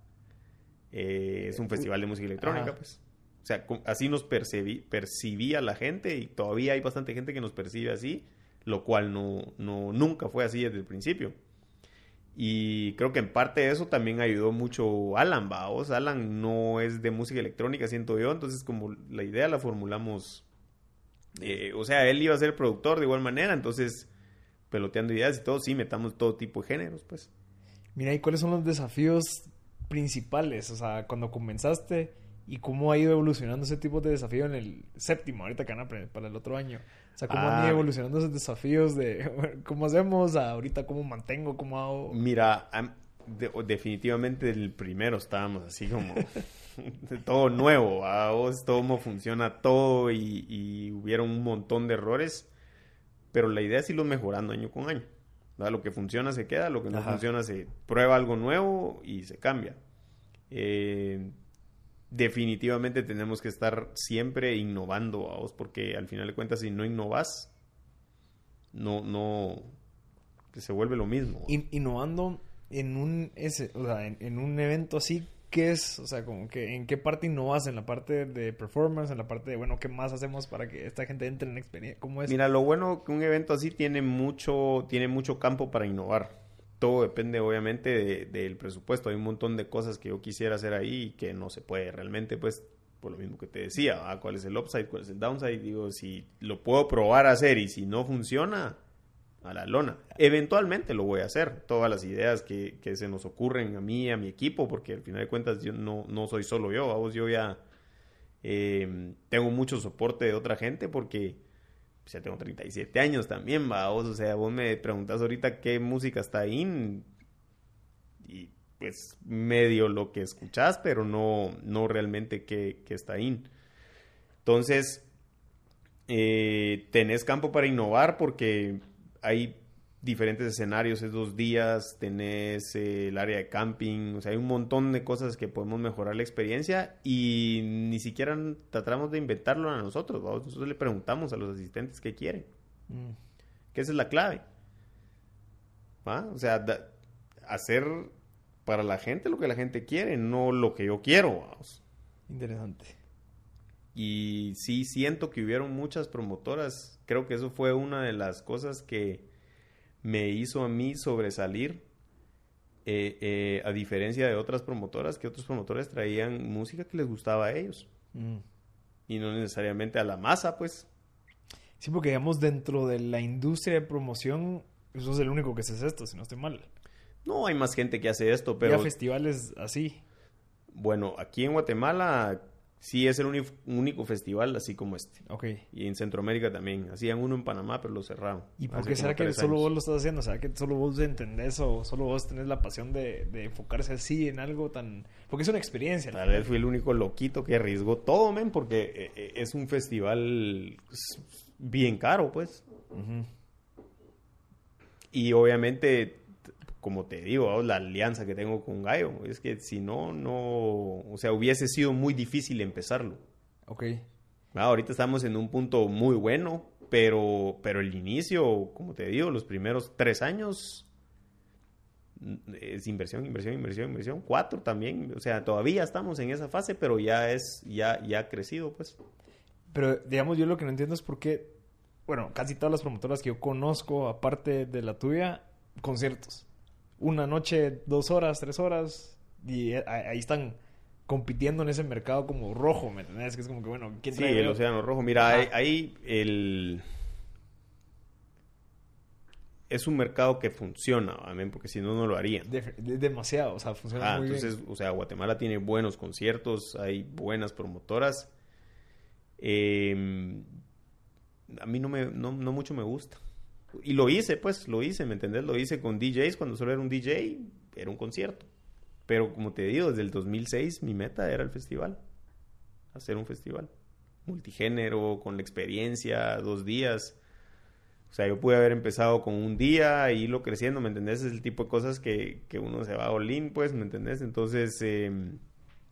eh, es un festival de música electrónica, Ajá. pues. O sea, así nos percibí, percibía la gente y todavía hay bastante gente que nos percibe así, lo cual no, no, nunca fue así desde el principio. Y creo que en parte de eso también ayudó mucho Alan, vamos. Alan no es de música electrónica, siento yo. Entonces, como la idea la formulamos. eh, o sea, él iba a ser productor de igual manera. Entonces, peloteando ideas y todo, sí, metamos todo tipo de géneros, pues. Mira, ¿y cuáles son los desafíos principales? O sea, cuando comenzaste y cómo ha ido evolucionando ese tipo de desafío en el séptimo, ahorita que van a pre- para el otro año. O sea, cómo han Ah. ido evolucionando esos desafíos de cómo hacemos, ahorita cómo mantengo, cómo hago. Mira, de- definitivamente el primero estábamos así como todo nuevo, a vos cómo funciona todo y, y hubieron un montón de errores, pero la idea es irlo mejorando año con año. ¿verdad? Lo que funciona se queda, lo que no Ajá. funciona se prueba algo nuevo y se cambia. Eh, definitivamente tenemos que estar siempre innovando, vos, porque al final de cuentas si no innovas, no, no, se vuelve lo mismo. In- innovando en un ese, o sea, en, en un evento así, ¿qué es? O sea, como que en qué parte innovas, en la parte de performance, en la parte de bueno, ¿qué más hacemos para que esta gente entre en experiencia? ¿Cómo es? Mira, lo bueno que un evento así tiene mucho, tiene mucho campo para innovar. Todo depende obviamente de- del presupuesto. Hay un montón de cosas que yo quisiera hacer ahí y que no se puede realmente, pues, por lo mismo que te decía, ¿va? ¿cuál es el upside? ¿Cuál es el downside? Digo, si lo puedo probar a hacer y si no funciona, a la lona. Eventualmente lo voy a hacer. Todas las ideas que, se nos ocurren a mí a mi equipo, porque al final de cuentas yo no, no soy solo yo, vamos, yo ya eh, tengo mucho soporte de otra gente porque pues, ya tengo 37 años también, va, vos, o sea, vos me preguntas ahorita qué música está ahí y pues medio lo que escuchás, pero no, no realmente qué, qué está ahí. Entonces, eh, tenés campo para innovar porque hay diferentes escenarios esos días, tenés eh, el área de camping, o sea, hay un montón de cosas que podemos mejorar la experiencia y ni siquiera tratamos de inventarlo a nosotros, ¿va? nosotros le preguntamos a los asistentes qué quieren, Mm. que esa es la clave. ¿va? O sea, da- hacer para la gente lo que la gente quiere, no lo que yo quiero. vamos. Interesante. Y sí siento que hubieron muchas promotoras. Creo que eso fue una de las cosas que me hizo a mí sobresalir. eh, eh, a diferencia de otras promotoras, que otros promotores traían música que les gustaba a ellos. Mm. Y no necesariamente a la masa, pues. Sí, porque digamos dentro de la industria de promoción, eso es el único que hace esto, si no estoy mal. No hay más gente que hace esto, Pero pero festivales así. bueno, aquí en Guatemala sí es el único festival así como este. Ok. Y en Centroamérica también. Hacían uno en Panamá, pero lo cerraron. ¿Y por qué será que solo años. vos lo estás haciendo? ¿Será que solo vos entendés o solo vos tenés la pasión de, de enfocarse así en algo tan... Porque es una experiencia. al Tal vez fui el único loquito que arriesgó todo, men, porque eh, eh, es un festival bien caro, pues. Y obviamente, como te digo, la alianza que tengo con Gallo, es que si no, no, o sea, hubiese sido muy difícil empezarlo. Ok. Ah, ahorita estamos en un punto muy bueno, pero, pero el inicio, como te digo, los primeros tres años mm, es inversión, inversión, inversión, inversión. Cuatro también, o sea, todavía estamos en esa fase, pero ya es, ya, ya ha crecido, pues. Pero, digamos, yo lo que no entiendo es por qué, bueno, casi todas las promotoras que yo conozco, aparte de la tuya, conciertos. Una noche, dos horas, tres horas, y eh, ahí están compitiendo en ese mercado como rojo, ¿me entendés? Que es como que, bueno, ¿quién Sí, el Océano Rojo. Mira, ahí, ahí el... Es un mercado que funciona, amén, porque si no, no lo harían. De- de- demasiado, o sea, funciona Ah, muy entonces, bien. o sea, Guatemala tiene buenos conciertos, hay buenas promotoras. Eh, a mí no, me, no, no mucho me gusta. Y lo hice, pues, lo hice, ¿me entendés? Lo hice con DJs, cuando solo era un DJ, era un concierto. Pero como te digo, desde el 2006 mi meta era el festival. Hacer un festival. Multigénero, con la experiencia, dos días. O sea, yo pude haber empezado con un día e irlo creciendo, ¿me entendés? Es el tipo de cosas que, que uno se va a olín, pues, ¿me entendés? Entonces, eh,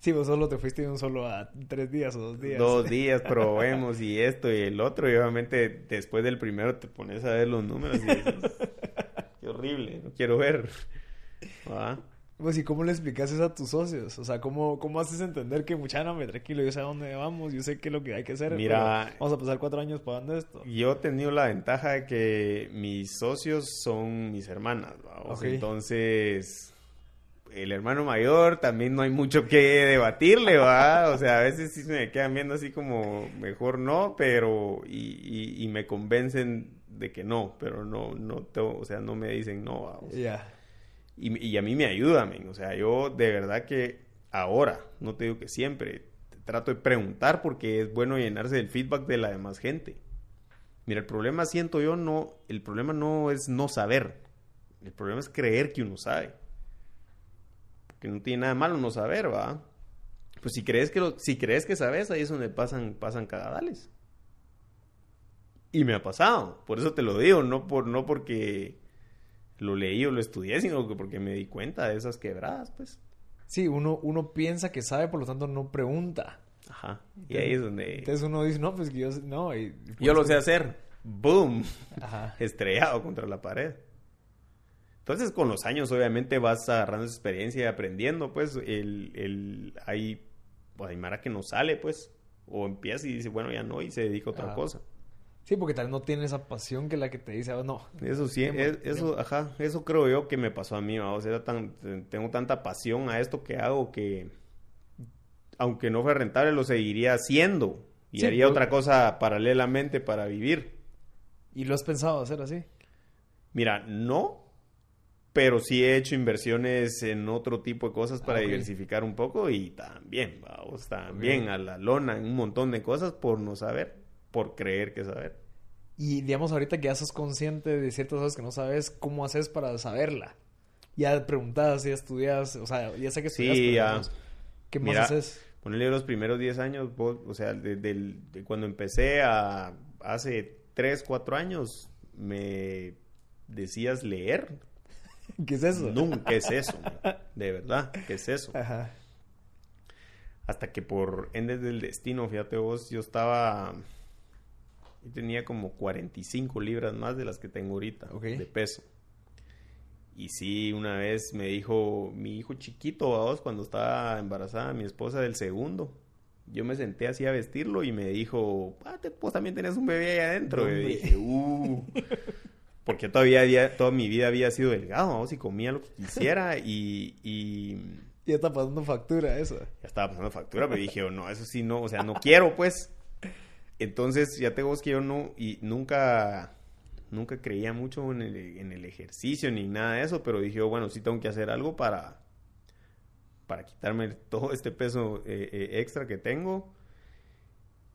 Sí, vos solo te fuiste de un solo a tres días o dos días. dos días probemos y esto y el otro, y obviamente después del primero te pones a ver los números y dices, qué horrible, no quiero ver. ¿Va? Pues, ¿y cómo le explicas eso a tus socios? O sea, ¿cómo, cómo haces entender que, mucha no, me tranquilo, yo sé a dónde vamos, yo sé qué es lo que hay que hacer. Mira, vamos a pasar cuatro años pagando esto. Yo he tenido la ventaja de que mis socios son mis hermanas. Ok. Entonces, el hermano mayor también no hay mucho que debatirle, va. O sea, a veces sí se me quedan viendo así como mejor no, pero y, y, y me convencen de que no, pero no, no, tengo- o sea, no me dicen no, va. O sea, Ya. y, y a mí me ayuda, men. O sea, yo de verdad que ahora, no te digo que siempre, trato de preguntar porque es bueno llenarse del feedback de la demás gente. Mira, el problema siento yo no, el problema no es no saber. El problema es creer que uno sabe. Porque no tiene nada de malo no saber, ¿va? Pues si crees que lo- si crees que sabes, ahí es donde pasan, pasan cagadales. Y me ha pasado. Por eso te lo digo, no por, no porque lo leí o lo estudié, sino que porque me di cuenta de esas quebradas, pues. Sí, uno, uno piensa que sabe, por lo tanto no pregunta. Ajá. Y ahí es donde Entonces uno dice, no, pues que yo no. Y, yo lo sé hacer. ¡Boom! Ajá. Estrellado contra la pared. Entonces, con los años, obviamente, vas agarrando esa experiencia y aprendiendo, pues, el, el, hay, pues, hay Mara que no sale, pues, o empieza y dice, bueno, ya no, y se dedica a otra Ajá. cosa. Sí, porque tal vez no tiene esa pasión que la que te dice, "Oh, no. Eso sí, Tiempo, es- eso, ajá, eso creo yo que me pasó a mí, o sea, tan, tengo tanta pasión a esto que hago que, aunque no fue rentable, lo seguiría haciendo y Sí, haría otra cosa paralelamente para vivir. ¿Y lo has pensado hacer así? Mira, no, pero sí he hecho inversiones en otro tipo de cosas para Ah, diversificar un poco y también, vamos, también a la lona en un montón de cosas por no saber, por creer que saber. Y digamos, ahorita que ya sos consciente de ciertas cosas que no sabes, ¿cómo haces para saberla? Ya preguntas, ya estudias, o sea, ya sé que Sí, estudias, ya. digamos, ¿qué más Mira, haces? Ponerle los primeros 10 años, vos, o sea, de cuando empecé a hace 3, 4 años, me decías leer. ¿Qué es eso? Nunca ¿qué es eso, man? de verdad, ¿qué es eso? Ajá. Hasta que por endes del destino, fíjate vos, yo estaba, yo tenía como 45 libras más de las que tengo ahorita, de peso. Y sí, una vez me dijo mi hijo chiquito, vos, cuando estaba embarazada mi esposa del segundo. Yo me senté así a vestirlo y me dijo, ah, te- vos también tenés un bebé ahí adentro. Y dije, uh. Porque todavía había- toda mi vida había sido delgado, vamos, y comía lo que quisiera y, y Ya está pasando factura eso. ya estaba pasando factura, pero dije, oh, no, eso sí no, o sea, no quiero, pues. Entonces, ya tengo que yo no, y nunca, nunca creía mucho en el, en el ejercicio ni nada de eso, pero dije, oh, bueno, sí tengo que hacer algo para, para quitarme todo este peso eh, eh, extra que tengo.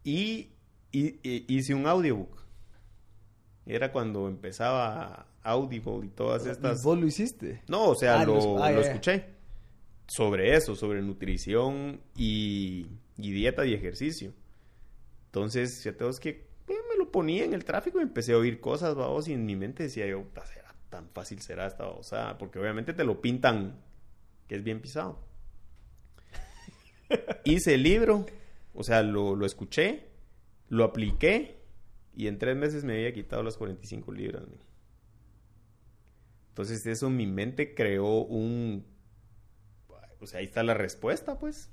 Y, y- y hice un audiobook. Era cuando empezaba Audible y todas estas... ¿Vos lo hiciste? No, o sea, Ah, lo, ah, lo escuché. Sobre eso, sobre nutrición y, y dieta y ejercicio. Entonces, ya tengo que eh, me lo ponía en el tráfico y empecé a oír cosas, vamos, y en mi mente decía yo, "Ta, será tan fácil será esta babosada?", porque obviamente te lo pintan que es bien pisado. Hice el libro, o sea, lo, lo escuché, lo apliqué y en tres meses me había quitado las 45 libras. Entonces eso mi mente creó un... O sea, ahí está la respuesta, pues.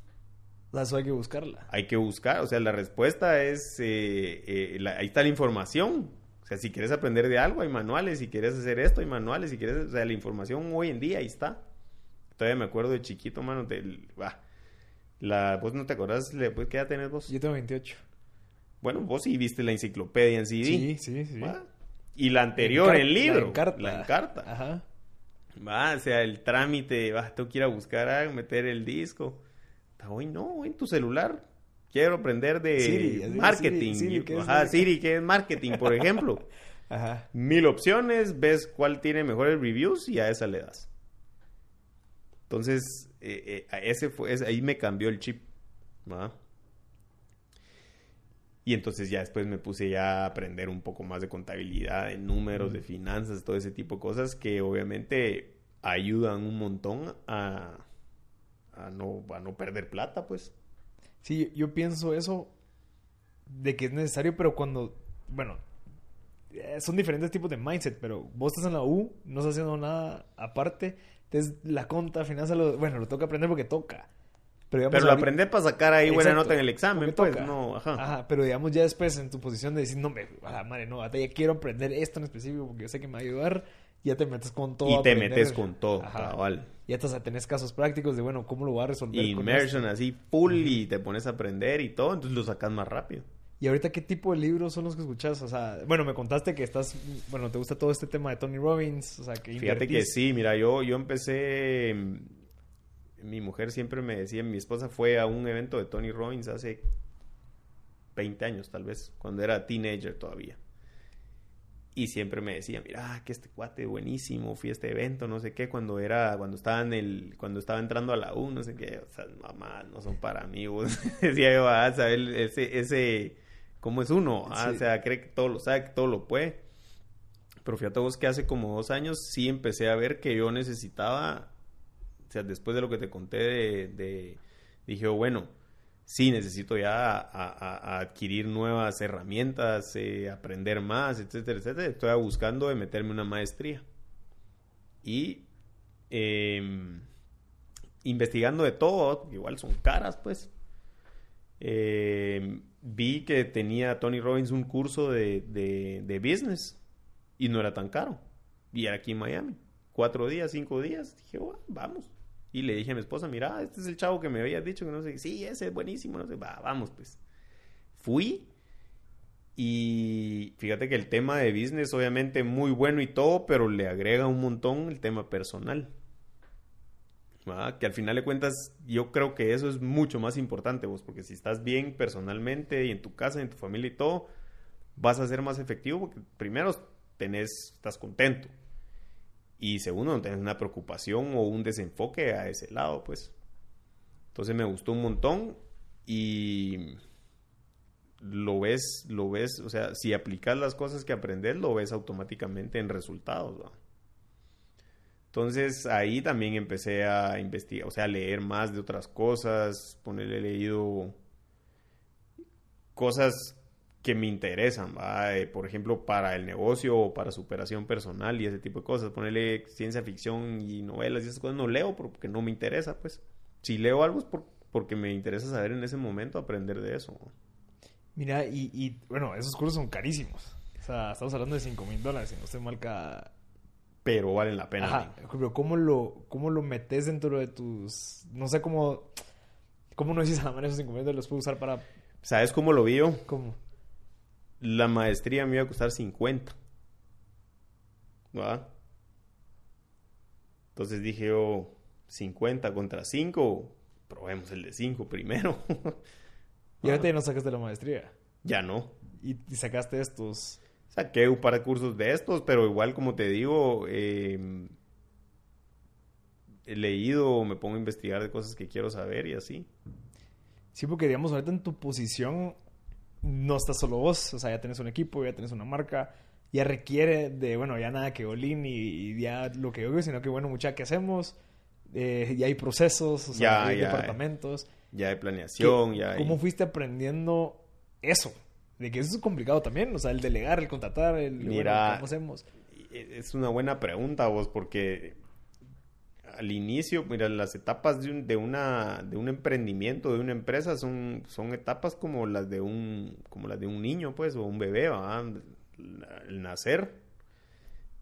La eso hay que buscarla. Hay que buscar, o sea, la respuesta es... eh, eh, la- ahí está la información. O sea, si quieres aprender de algo, hay manuales. Si quieres hacer esto, hay manuales. Si quieres... O sea, la información hoy en día, ahí está. Todavía me acuerdo de chiquito, mano. Del, bah, la, ¿Vos no te acordás? de- pues, ¿Qué edad tenés vos? Yo tengo 28. Bueno, vos sí viste la enciclopedia en CD. Sí, sí, sí. ¿va? Y la anterior, el libro. La encarta. La encarta. Ajá. Va, o sea, el trámite, va, tengo que ir a buscar, a meter el disco. Hoy no, en tu celular. Quiero aprender de Siri, marketing. Siri, Siri, ¿qué es Ajá, Siri? Siri, ¿qué es marketing, por ejemplo? Ajá. Mil opciones, ves cuál tiene mejores reviews y a esa le das. Entonces, eh, eh, a ese fue, ese- ahí me cambió el chip. ¿va? Y entonces ya después me puse ya a aprender un poco más de contabilidad, de números, de finanzas, todo ese tipo de cosas que obviamente ayudan un montón a, a no, a no perder plata, pues. Sí, yo, pienso eso de que es necesario, pero cuando, bueno, eh, son diferentes tipos de mindset, pero vos estás en la U, no estás haciendo nada aparte, Entonces, la conta, finanzas, lo, bueno, lo toca aprender porque toca. Pero, digamos, lo aprendés para sacar ahí buena nota en el examen, pues, toca. no, ajá. Ajá, pero digamos ya después en tu posición de decir, no, me, a la madre, no, ya quiero aprender esto en específico porque yo sé que me va a ayudar, ya te metes con todo. Y te metes con todo, cabal. Y hasta tenés casos prácticos de, bueno, ¿cómo lo voy a resolver? Immersion así, full, y te pones a aprender y todo, entonces lo sacas más rápido. ¿Y ahorita qué tipo de libros son los que escuchas? O sea, bueno, me contaste que estás, bueno, te gusta todo este tema de Tony Robbins, o sea, que Fíjate que sí, mira, yo, yo empecé mi mujer siempre me decía, mi esposa fue a un evento de Tony Robbins hace 20 años tal vez, cuando era teenager todavía. Y siempre me decía, mira, que este cuate buenísimo, fui a este evento, no sé qué, cuando era, cuando estaba en el, cuando estaba entrando a la U, no sé qué, o sea, mamá, no son para amigos. decía yo, ah, saber ese, ese, cómo es uno, ah, o sea, cree que todo lo sabe, que todo lo puede. Pero fíjate vos que hace como dos años sí empecé a ver que yo necesitaba sea, después de lo que te conté de, dije, oh, bueno, sí, necesito ya adquirir nuevas herramientas, eh, aprender más, etcétera, etcétera. Estoy buscando de meterme una maestría. Y em, investigando de todo, igual son caras, pues. Em, vi que tenía Tony Robbins un curso de, business y no era tan caro. Y era aquí en Miami. Cuatro días, cinco días. Dije, vamos. Y le dije a mi esposa, mira, este es el chavo que me había dicho que no sé, sí, ese es buenísimo, no sé, va, vamos pues. Fui y fíjate que el tema de business obviamente muy bueno y todo, pero le agrega un montón el tema personal. Que al final de cuentas yo creo que eso es mucho más importante vos, porque si estás bien personalmente y en tu casa, en tu familia y todo, vas a ser más efectivo porque primero tenés, estás contento y segundo, no tienes una preocupación o un desenfoque a ese lado, pues. Entonces me gustó un montón y lo ves, lo ves, o sea, si aplicas las cosas que aprendes, lo ves automáticamente en resultados. Entonces ahí también empecé a investigar, o sea, a leer más de otras cosas, ponerle leído cosas que me interesan, ¿va? Eh, por ejemplo, para el negocio o para superación personal y ese tipo de cosas. Ponerle ciencia ficción y novelas y esas cosas no leo porque no me interesa, pues. Si leo algo es porque me interesa saber en ese momento aprender de eso. Mira, y, bueno, esos cursos son carísimos. O sea, estamos hablando de 5 mil dólares, si no mal cada... Pero valen la pena. Ajá, pero ¿cómo lo, ¿cómo lo metes dentro de tus... No sé cómo... ¿Cómo no dices a la manera esos 5 mil dólares los puedo usar para... ¿Sabes cómo lo vi yo? ¿Cómo? La maestría me iba a costar 50. ¿Va? Entonces dije yo, 50 contra 5, probemos el de 5 primero. ¿Y ahorita ya no sacaste la maestría? Ya no. ¿Y, sacaste estos? Saqué un par de cursos de estos, pero igual como te digo, em, he leído, me pongo a investigar de cosas que quiero saber y así. Sí, porque digamos, ahorita en tu posición no estás solo vos, o sea, ya tenés un equipo, ya tenés una marca, ya requiere de, bueno, ya nada que Olin y, ya lo que yo sino que, bueno, mucha que hacemos, eh, ya hay procesos, o sea, ya, hay departamentos. Ya hay planeación, ya ¿Cómo fuiste aprendiendo eso? De que eso es complicado también, o sea, el delegar, el contratar, el... Mira, ¿cómo hacemos? Es una buena pregunta vos, porque al inicio, mira, las etapas de un, de una, de un emprendimiento, de una empresa, son, son etapas como las de un, como las de un niño, pues, o un bebé, El nacer.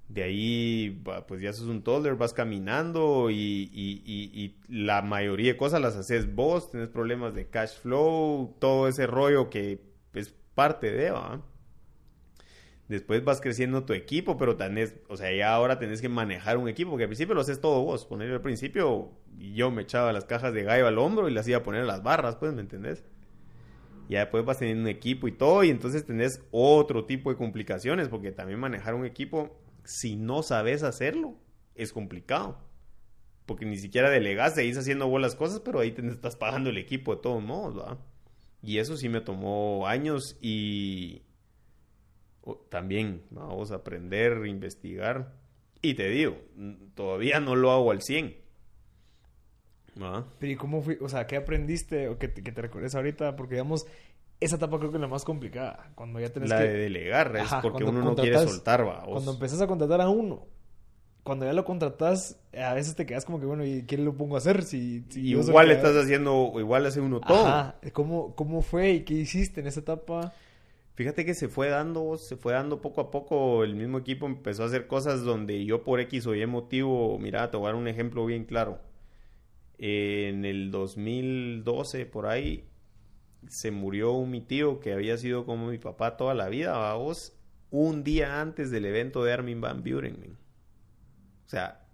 De ahí, pues ya sos un toddler, vas caminando y, y, la mayoría de cosas las haces vos, tienes problemas de cash flow, todo ese rollo que es parte de, ¿va? Después vas creciendo tu equipo, pero tenés, o sea, ya ahora tenés que manejar un equipo, porque al principio lo haces todo vos. Poner al principio, yo me echaba las cajas de gallo al hombro y las iba a poner las barras, pues, ¿me entendés? Ya después vas teniendo un equipo y todo, y entonces tenés otro tipo de complicaciones, porque también manejar un equipo, si no sabes hacerlo, es complicado. Porque ni siquiera delegas, seguís haciendo vos las cosas, pero ahí te estás pagando el equipo de todos modos, ¿va? Y eso sí me tomó años y, también vamos a aprender, investigar. Y te digo, todavía no lo hago al 100. Pero ¿y cómo fui? O sea, ¿qué aprendiste o que te, que te recuerdes ahorita? Porque digamos, esa etapa creo que es la más complicada. Cuando ya tenés la de delegar, es porque uno no quiere soltar, va. Cuando empezás a contratar a uno cuando ya lo contratas, a veces te quedas como que, bueno, ¿y quién lo pongo a hacer? Si, si igual que- estás haciendo, igual hace uno todo. Ajá. ¿Cómo, ¿Cómo fue y qué hiciste en esa etapa? Fíjate que se fue dando, se fue dando poco a poco. El mismo equipo empezó a hacer cosas donde yo por X o Y motivo, mira, te voy a dar un ejemplo bien claro. En el 2012, por ahí, se murió un mi tío que había sido como mi papá toda la vida, vos, un día antes del evento de Armin Van Buren. O sea,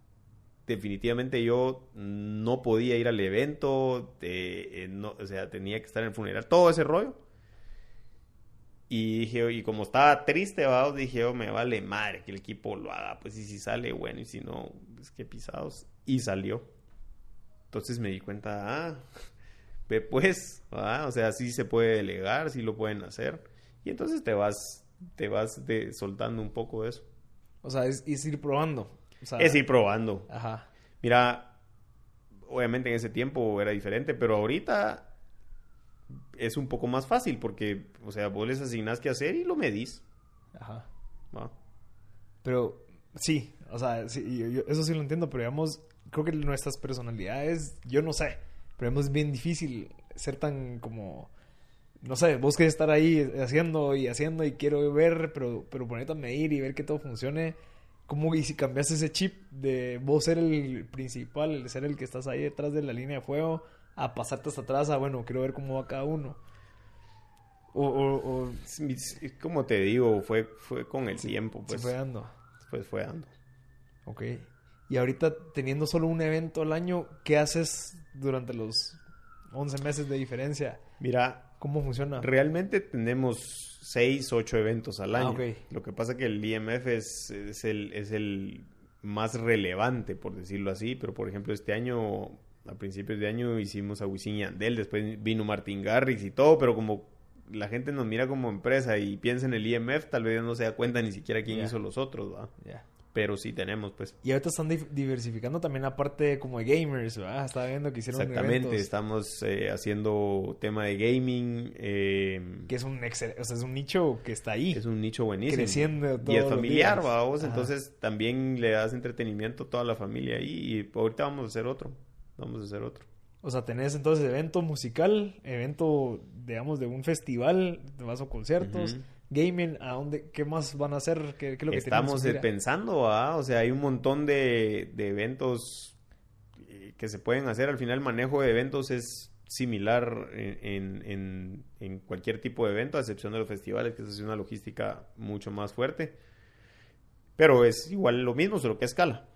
definitivamente yo no podía ir al evento, eh, o sea, tenía que estar en el funeral, todo ese rollo. Y dije, y como estaba triste, vamos, dije, oh, me vale madre que el equipo lo haga, pues y si sale, bueno, y si no, pues qué pisados. Y salió. Entonces me di cuenta, ah, ve pues, o sea, sí se puede delegar, sí lo pueden hacer. Y entonces te vas, te vas de, soltando un poco de eso. O sea, es, es ir probando. O sea, Es ir probando. Ajá. Mira, obviamente en ese tiempo era diferente, pero ahorita es un poco más fácil porque, o sea, vos les asignás qué hacer y lo medís. Ajá. ¿va? Pero sí, o sea, sí, yo- yo- eso sí lo entiendo, pero digamos, creo que nuestras personalidades, yo no sé, pero digamos, es bien difícil ser tan como, no sé, vos querés estar ahí haciendo y haciendo y quiero ver, pero, pero ponerte a medir y ver que todo funcione. ¿Cómo y si cambias ese chip de vos ser el principal, el ser el que estás ahí detrás de la línea de fuego, a pasarte hasta atrás a, bueno, quiero ver cómo va cada uno? O, o, Es es Como te digo, fue, fue con el tiempo, se pues, fue dando. pues fue dando. Ok. Y ahorita teniendo solo un evento al año, ¿qué haces durante los 11 meses de diferencia? Mira, ¿Cómo funciona? realmente tenemos seis, ocho eventos al Ah, año. Lo que pasa que el IMF es, es, el, es el más relevante, por decirlo así, pero por ejemplo este año, a principios de año hicimos a Wisin y Yandel, después vino Martin Garrix y todo, pero como la gente nos mira como empresa y piensa en el IMF, tal vez no se da cuenta ni siquiera quién hizo los otros, ¿va? Ya. Pero sí tenemos, pues. Y ahorita están diversificando también aparte como de gamers, ¿verdad? Estaba viendo que hicieron Exactamente, eventos, estamos eh, haciendo tema de gaming, eh, que es un excel- o sea, es un nicho que está ahí. es un nicho buenísimo. Creciendo y es todos familiar, vamos, Ajá. entonces también le das entretenimiento a toda la familia ahí y ahorita vamos a hacer otro, vamos a hacer otro. O sea, tenés entonces evento musical, evento, digamos, de un festival, vas a conciertos, gaming, ¿a dónde, qué más van a hacer? ¿Qué, qué es lo que tienen en Estamos pensando, ¿ah? o sea, hay un montón de, de eventos eh, que se pueden hacer. Al final, el manejo de eventos es similar en, en- en- en cualquier tipo de evento, a excepción de los festivales, que es una logística mucho más fuerte. Pero es igual lo mismo, solo que a escala.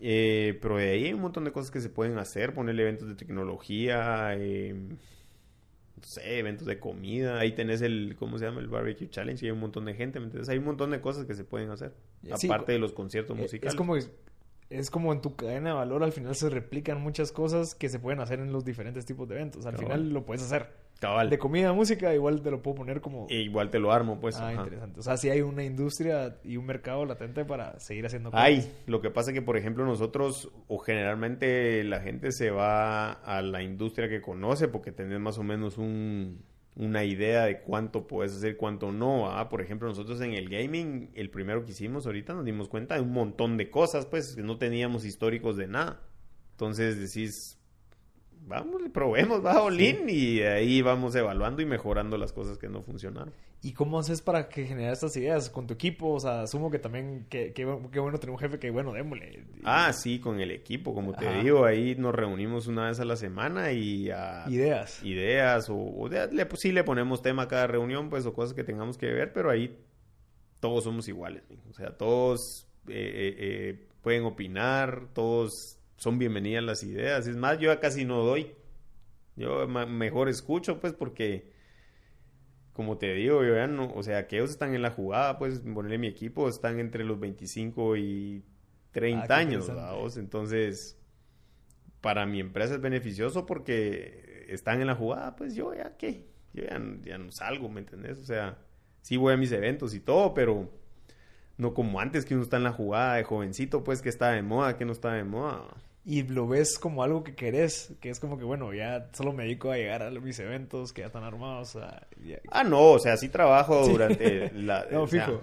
Eh, pero de ahí hay un montón de cosas que se pueden hacer, ponerle eventos de tecnología, eh, no sé, eventos de comida, ahí tenés el, ¿cómo se llama? El Barbecue Challenge, y hay un montón de gente, ¿me entiendes? Hay un montón de cosas que se pueden hacer, Sí, aparte de los conciertos Eh, musicales. Es como, es como en tu cadena de valor, al final se replican muchas cosas que se pueden hacer en los diferentes tipos de eventos. Al final lo puedes hacer. Cabal. De comida, música, igual te lo puedo poner como... E igual te lo armo, pues. ah, ajá. interesante. O sea, sí hay una industria y un mercado latente para seguir haciendo cosas. Hay, lo que pasa que, por ejemplo, nosotros, o generalmente la gente se va a la industria que conoce porque tenés más o menos un, una idea de cuánto puedes hacer, cuánto no. ¿ah? Por ejemplo, nosotros en el gaming, el primero que hicimos ahorita, nos dimos cuenta de un montón de cosas, pues, que no teníamos históricos de nada. Entonces decís, vamos, probemos, va, Olin, y de ahí vamos evaluando y mejorando las cosas que no funcionaron. ¿Y cómo haces para que generar estas ideas con tu equipo? O sea, asumo que también, que, que, que bueno tener un jefe que, bueno, démosle. Ah, sí, con el equipo, como te digo, ahí nos reunimos una vez a la semana y a Ideas. ideas o, o de- le, pues, sí le ponemos tema a cada reunión, pues, o cosas que tengamos que ver, pero ahí todos somos iguales, o sea, todos eh, eh, eh, pueden opinar, todos son bienvenidas las ideas, es más, yo ya casi no doy, yo mejor escucho, pues, porque como te digo, yo ya no, o sea, que ellos están en la jugada, pues, ponerle mi equipo, están entre los 25 y 30 Ah, años. ¿vaos? entonces, para mi empresa es beneficioso porque están en la jugada, pues yo ya qué, yo ya, no- ya no salgo, ¿me entendés? O sea, sí voy a mis eventos y todo, pero no como antes que uno está en la jugada de jovencito, pues que está de moda, que no está de moda. Y lo ves como algo que querés, que es como que, bueno, ya solo me dedico a llegar a mis eventos que ya están armados. ya- Ah, no, o sea, sí trabajo Sí. durante la... No, sea, fijo.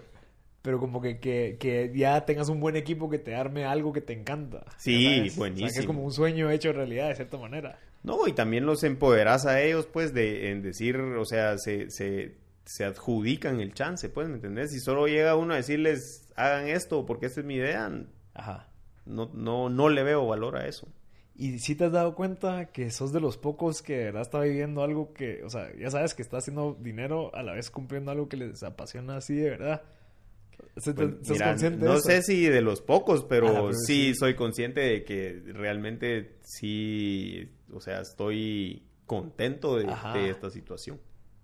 pero como que, que, que ya tengas un buen equipo que te arme algo que te encanta. Sí, sabes. O sea, buenísimo. que es como un sueño hecho realidad, de cierta manera. No, y también los empoderas a ellos, pues, de en decir, o sea, se, se, se adjudican el chance, pues, ¿me entendés? Si solo llega uno a decirles, hagan esto porque esta es mi idea, Ajá. No, no, no le veo valor a eso. Y si te has dado cuenta que sos de los pocos que de verdad está viviendo algo que, o sea, ya sabes que está haciendo dinero a la vez cumpliendo algo que les apasiona así de verdad. ¿Estás Pues, mira, consciente de no eso? sé si de los pocos, pero, Ah, pero sí, sí. soy consciente de que realmente sí, o sea, estoy contento de, de esta situación.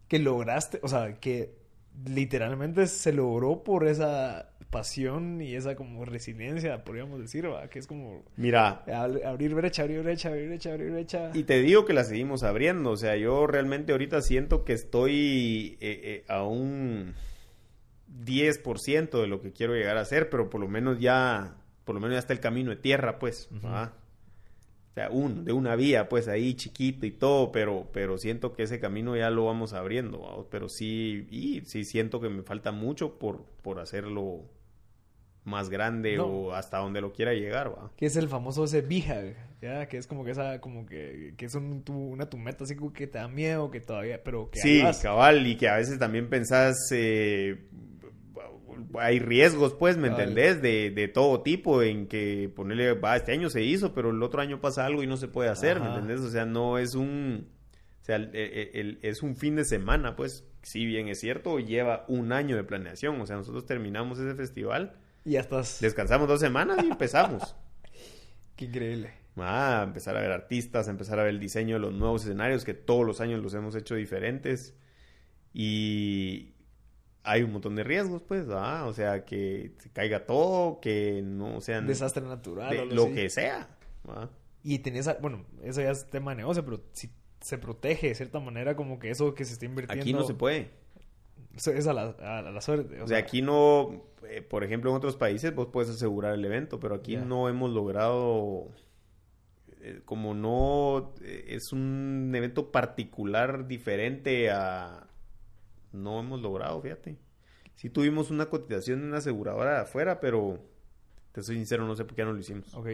Que lograste, o sea, que literalmente se logró por esa pasión y esa como resiliencia, podríamos decir, ¿va? Que es como Mira, ab- abrir brecha, abrir brecha, abrir brecha, abrir brecha. Y te digo que la seguimos abriendo, o sea, yo realmente ahorita siento que estoy eh, eh, a un 10% de lo que quiero llegar a hacer, pero por lo menos ya, por lo menos ya está el camino de tierra, pues. ¿va? O sea, un, de una vía, pues, ahí chiquito y todo, pero, pero siento que ese camino ya lo vamos abriendo, ¿va? pero sí, y sí siento que me falta mucho por, por hacerlo más grande No. o hasta donde lo quiera llegar, ¿va? Que es el famoso ese BHAG, ¿ya? Que es como que esa, como que, que es un, tu, una tu meta así como que te da miedo, que todavía, pero que Sí, cabal, y que a veces también pensás, eh, hay riesgos, pues, ¿me entendés? De, de todo tipo, en que ponerle, va, este año se hizo, pero el otro año pasa algo y no se puede hacer, ¿me Ajá. entendés? O sea, no es un, o sea, el- el- el- es un fin de semana, pues, si bien es cierto, lleva un año de planeación, o sea, nosotros terminamos ese festival, Y ya estás. descansamos dos semanas y empezamos. Qué increíble. Ah, empezar a ver artistas, empezar a ver el diseño de los nuevos escenarios, que todos los años los hemos hecho diferentes. Y hay un montón de riesgos, pues, ah, o sea, que se caiga todo, que no sean Desastre natural de o algo lo que sea. ah. Y tenías, a- bueno, eso ya es tema de negocio, pero si se protege de cierta manera como que eso que se está invirtiendo. Aquí no se puede. Es a la, a la suerte. O sea, aquí no, eh, por ejemplo, en otros países vos puedes asegurar el evento, pero aquí no hemos logrado, eh, como no eh, es un evento particular diferente a, no hemos logrado, fíjate. Sí tuvimos una cotización de una aseguradora de afuera, pero te soy sincero, no sé por qué no lo hicimos. Ok.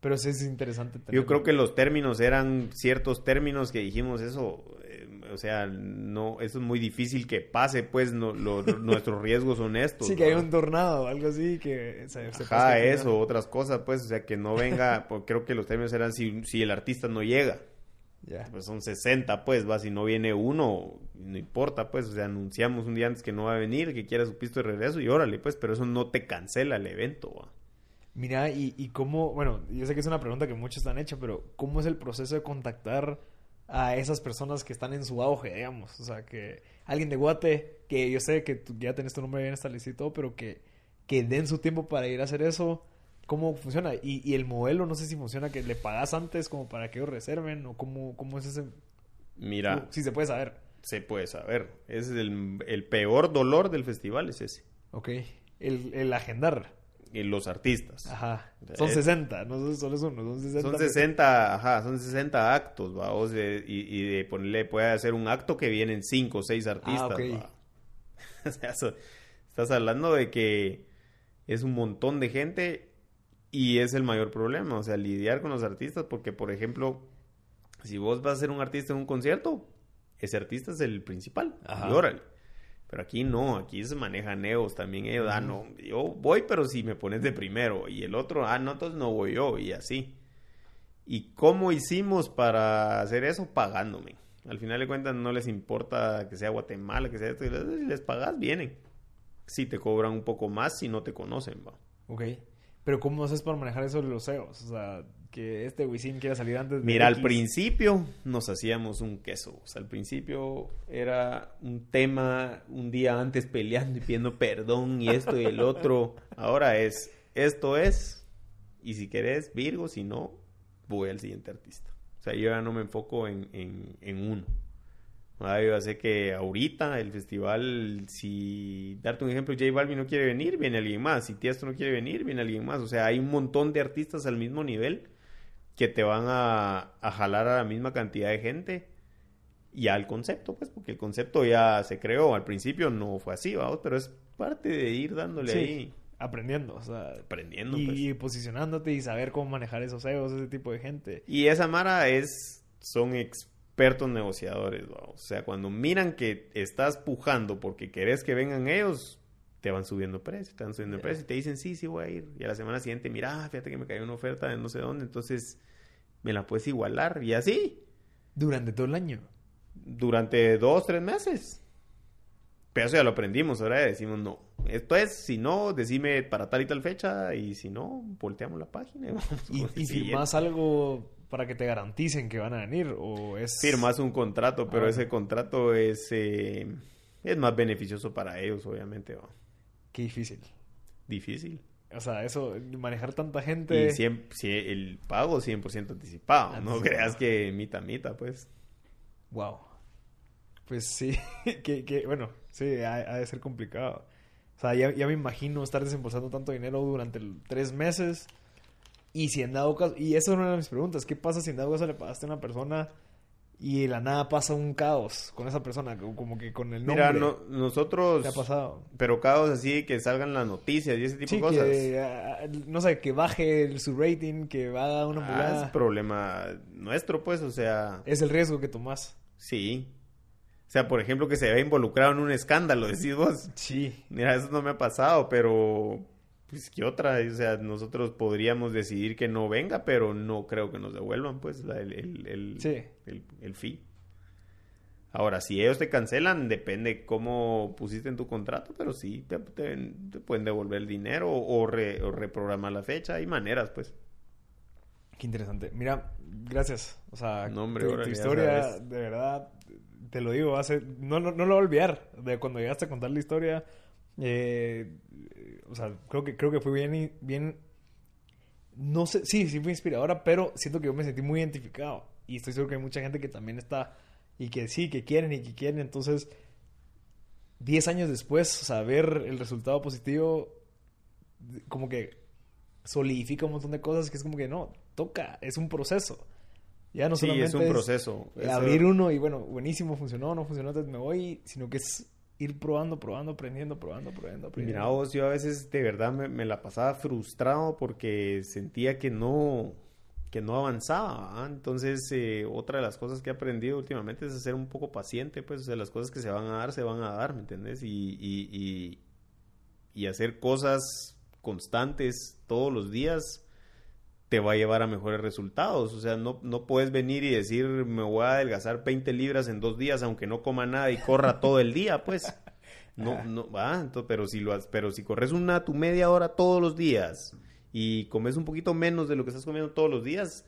Pero sí es interesante Yo tenerlo. creo que los términos eran ciertos términos que dijimos eso, eh, o sea, no, eso es muy difícil que pase, pues no, lo- nuestros riesgos son estos. Sí, que hay un tornado o algo así que se, se Ajá, eso, otras cosas, pues, o sea, que no venga, porque creo que los términos eran si, si el artista no llega, Ya. pues son 60, pues, va, si no viene uno, no importa, pues, o sea, anunciamos un día antes que no va a venir, que quiera su pisto de regreso y órale, pues, pero eso no te cancela el evento, va. Mira, y, y cómo, bueno, yo sé que es una pregunta que muchos han hecho, pero ¿cómo es el proceso de contactar a esas personas que están en su auge, digamos? O sea, que alguien de Guate, que yo sé que tú ya tenés tu nombre bien establecido y todo, pero que, que den su tiempo para ir a hacer eso, ¿cómo funciona? Y, y el modelo, no sé si funciona, que le pagas antes como para que ellos reserven, o cómo, cómo es ese... Mira, Si se puede saber. se puede saber, ese es el, el peor dolor del festival, es ese, Ok. El, el agendar. y los artistas. Ajá. Son Eh, 60, no solo es uno, son 60. Son 60, ajá, son 60 actos, va, o sea, y, y de ponerle, puede hacer un acto que vienen 5 o 6 artistas, Ah, ok. va. O sea, estás hablando de que es un montón de gente y es el mayor problema, o sea, lidiar con los artistas, porque, por ejemplo, si vos vas a ser un artista en un concierto, ese artista es el principal, Ajá. y órale. Pero aquí no, aquí se manejan neos también. Ellos, ah, no, yo voy, pero si me pones de primero. Y el otro, ah, no, entonces no voy yo. Y así. ¿Y cómo hicimos para hacer eso? Pagándome. Al final de cuentas no les importa que sea Guatemala, que sea esto. Si les pagas, vienen. Si te cobran un poco más, si no te conocen, va. Ok. Pero ¿cómo haces para manejar eso de los egos? O sea, que este Wisin quiera salir antes de Mira, al principio nos hacíamos un queso. O sea, al principio era un tema un día antes peleando y pidiendo perdón y esto y el otro. Ahora es, esto es, y si querés, Virgo, si no, voy al siguiente artista. O sea, yo ya no me enfoco en, en, en uno. Ah, yo sé que ahorita el festival, si darte un ejemplo, J Balvin no quiere venir, viene alguien más. Si Tiesto no quiere venir, viene alguien más. O sea, hay un montón de artistas al mismo nivel que te van a, a jalar a la misma cantidad de gente y al concepto, pues, porque el concepto ya se creó. Al principio no fue así, vamos, pero es parte de ir dándole Sí. ahí, Aprendiendo, o sea, aprendiendo. y, pues. y posicionándote y saber cómo manejar esos egos, ese tipo de gente. Y esa Mara es, son expertos negociadores, o sea, cuando miran que estás pujando porque querés que vengan ellos, te van subiendo precio, te van subiendo precio y te dicen, sí, sí voy a ir. Y a la semana siguiente, mira, fíjate que me cayó una oferta de no sé dónde, entonces me la puedes igualar. Y así, Durante todo el año. durante dos, tres meses. Pero eso ya lo aprendimos, ahora decimos no. Esto es, si no, decime para tal y tal fecha, y si no, volteamos la página y vamos ¿Y, y firmas algo para que te garanticen que van a venir? ¿O es...? firmas un contrato, pero Ah. ese contrato es, eh, es más beneficioso para ellos, obviamente. Qué difícil. Difícil. O sea, eso, manejar tanta gente... Y el pago 100% anticipado. No creas que mitad, mitad, pues. Wow. Pues sí, que, que, bueno, sí, ha, ha de ser complicado. O sea, ya, ya me imagino estar desembolsando tanto dinero durante el- tres meses. Y si en dado caso, y esa es una de mis preguntas, ¿qué pasa si en dado caso le pagaste a una persona y de la nada pasa un caos con esa persona? Como que con el nombre. Mira, no- nosotros... ¿Qué ha pasado? Pero caos así, que salgan las noticias y ese tipo Sí, de cosas. que, ah, no sé, que baje el- su rating, que haga una Ah, mulada. es problema nuestro, pues, o sea... es el riesgo que tomas. Sí. O sea, por ejemplo, que se vea involucrado en un escándalo, decís vos. Sí. Mira, eso no me ha pasado, pero pues qué otra, o sea, nosotros podríamos decidir que no venga, pero no creo que nos devuelvan, pues, la- el, el, el, Sí. el, el fee. Ahora, si ellos te cancelan, depende cómo pusiste en tu contrato, pero sí, te, te- te pueden devolver el dinero o, re- o reprogramar la fecha, hay maneras, pues. Qué interesante. Mira, gracias. O sea, No, hombre, tu, historia, de verdad, te lo digo, hace, no, no, no lo voy a olvidar. De cuando llegaste a contar la historia, eh, o sea, creo que, creo que fue bien, bien, no sé, sí, sí fue inspiradora, pero siento que yo me sentí muy identificado. Y estoy seguro que hay mucha gente que también está, y que sí, que quieren y que quieren. Entonces, 10 años después, o sea, ver el resultado positivo, como que solidifica un montón de cosas que es como que no, toca, es un proceso. Ya no sí, solamente es un proceso. Eso- abrir uno y bueno, buenísimo, funcionó, no funcionó, entonces me voy, sino que es ir probando, probando, aprendiendo, probando, probando, aprendiendo. Mira vos, yo a veces de verdad me, me la pasaba frustrado porque sentía que no, que no avanzaba. Entonces, eh, otra de las cosas que he aprendido últimamente es ser un poco paciente, pues, o sea, las cosas que se van a dar, se van a dar, ¿me entiendes? Y, y, y, y hacer cosas constantes todos los días te va a llevar a mejores resultados. O sea, no, no puedes venir y decir, me voy a adelgazar 20 libras en dos días, aunque no coma nada y corra todo el día, pues. No, no, va, ento- pero si lo has- pero si corres una tu media hora todos los días y comes un poquito menos de lo que estás comiendo todos los días,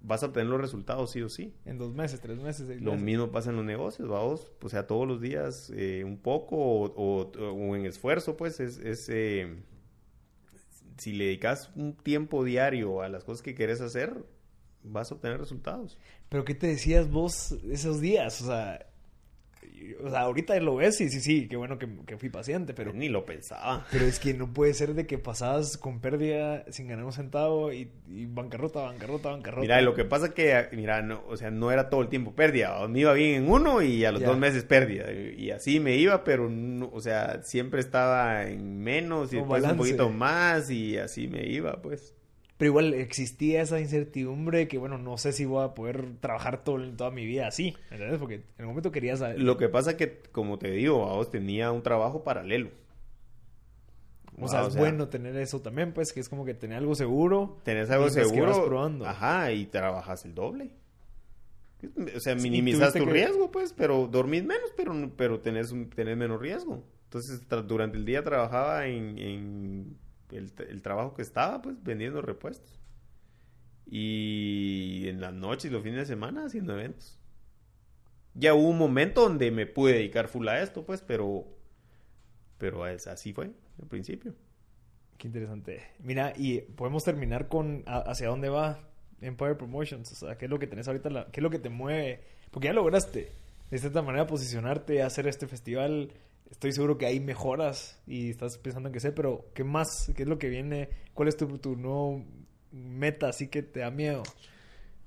vas a obtener los resultados sí o sí. En dos meses, tres meses, seis Lo meses. mismo pasa en los negocios, vamos, o sea, todos los días eh, un poco o, o- o en esfuerzo, pues es, es, eh, si le dedicas un tiempo diario a las cosas que quieres hacer, vas a obtener resultados. Pero ¿qué te decías vos esos días? O sea, o sea ahorita lo ves y sí, sí, qué bueno que, que fui paciente, pero... Ni lo pensaba. Pero es que no puede ser de que pasabas con pérdida sin ganar un centavo y, y bancarrota, bancarrota, bancarrota. Mira, lo que pasa que, mira, no, o sea, no era todo el tiempo pérdida. Me iba bien en uno y a los Ya. dos meses pérdida. Y, así me iba, pero, no- o sea, siempre estaba en menos y Como después un poquito más y así me iba, pues. Pero igual existía esa incertidumbre que, bueno, no sé si voy a poder trabajar todo, toda mi vida así, ¿entendés? Porque en el momento querías... Lo que pasa que, como te digo, a vos tenía un trabajo paralelo. O sea, Ah, es bueno tener eso también, pues, que es como que tener algo seguro. Tenés algo que seguro. vas probando. Ajá, y trabajas el doble. O sea, minimizas tu que- riesgo, pues, pero dormís menos, pero, pero tenés, un- tenés menos riesgo. Entonces, durante el día trabajaba en, en el, el trabajo que estaba, pues, vendiendo repuestos. Y en las noches y los fines de semana haciendo eventos. Ya hubo un momento donde me pude dedicar full a esto, pues, pero, pero es, así fue al principio. Qué interesante. Mira, y podemos terminar con a- hacia dónde va Empire Promotions. O sea, ¿qué es lo que tenés ahorita? ¿Qué es lo que te mueve? Porque ya lograste de cierta manera posicionarte, hacer este festival. Estoy seguro que hay mejoras y estás pensando en qué sé, pero ¿qué más? ¿Qué es lo que viene? ¿Cuál es tu, tu nuevo meta así que te da miedo?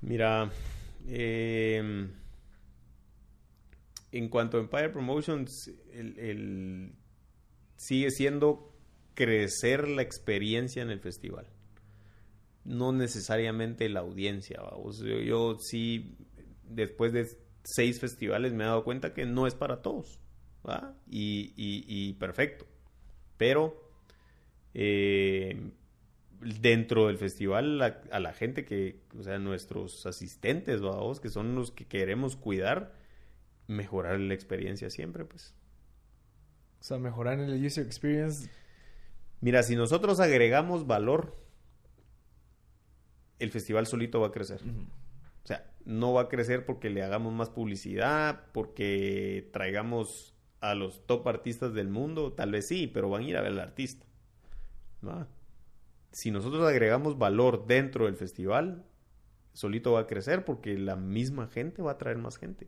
Mira, eh, en cuanto a Empire Promotions, sigue siendo crecer la experiencia en el festival. No necesariamente la audiencia, vamos. Yo, yo sí, después de seis festivales me he dado cuenta que no es para todos. ¿Va? Y, y- y perfecto. Pero eh, dentro del festival a la gente que, o sea, nuestros asistentes, vamos, que son los que queremos cuidar, mejorar la experiencia siempre, pues. O sea, mejorar el user experience. Mira, si nosotros agregamos valor, el festival solito va a crecer. O sea, no va a crecer porque le hagamos más publicidad, porque traigamos a los top artistas del mundo, tal vez sí, pero van a ir a ver al artista. ¿va? Si nosotros agregamos valor dentro del festival, solito va a crecer porque la misma gente va a traer más gente.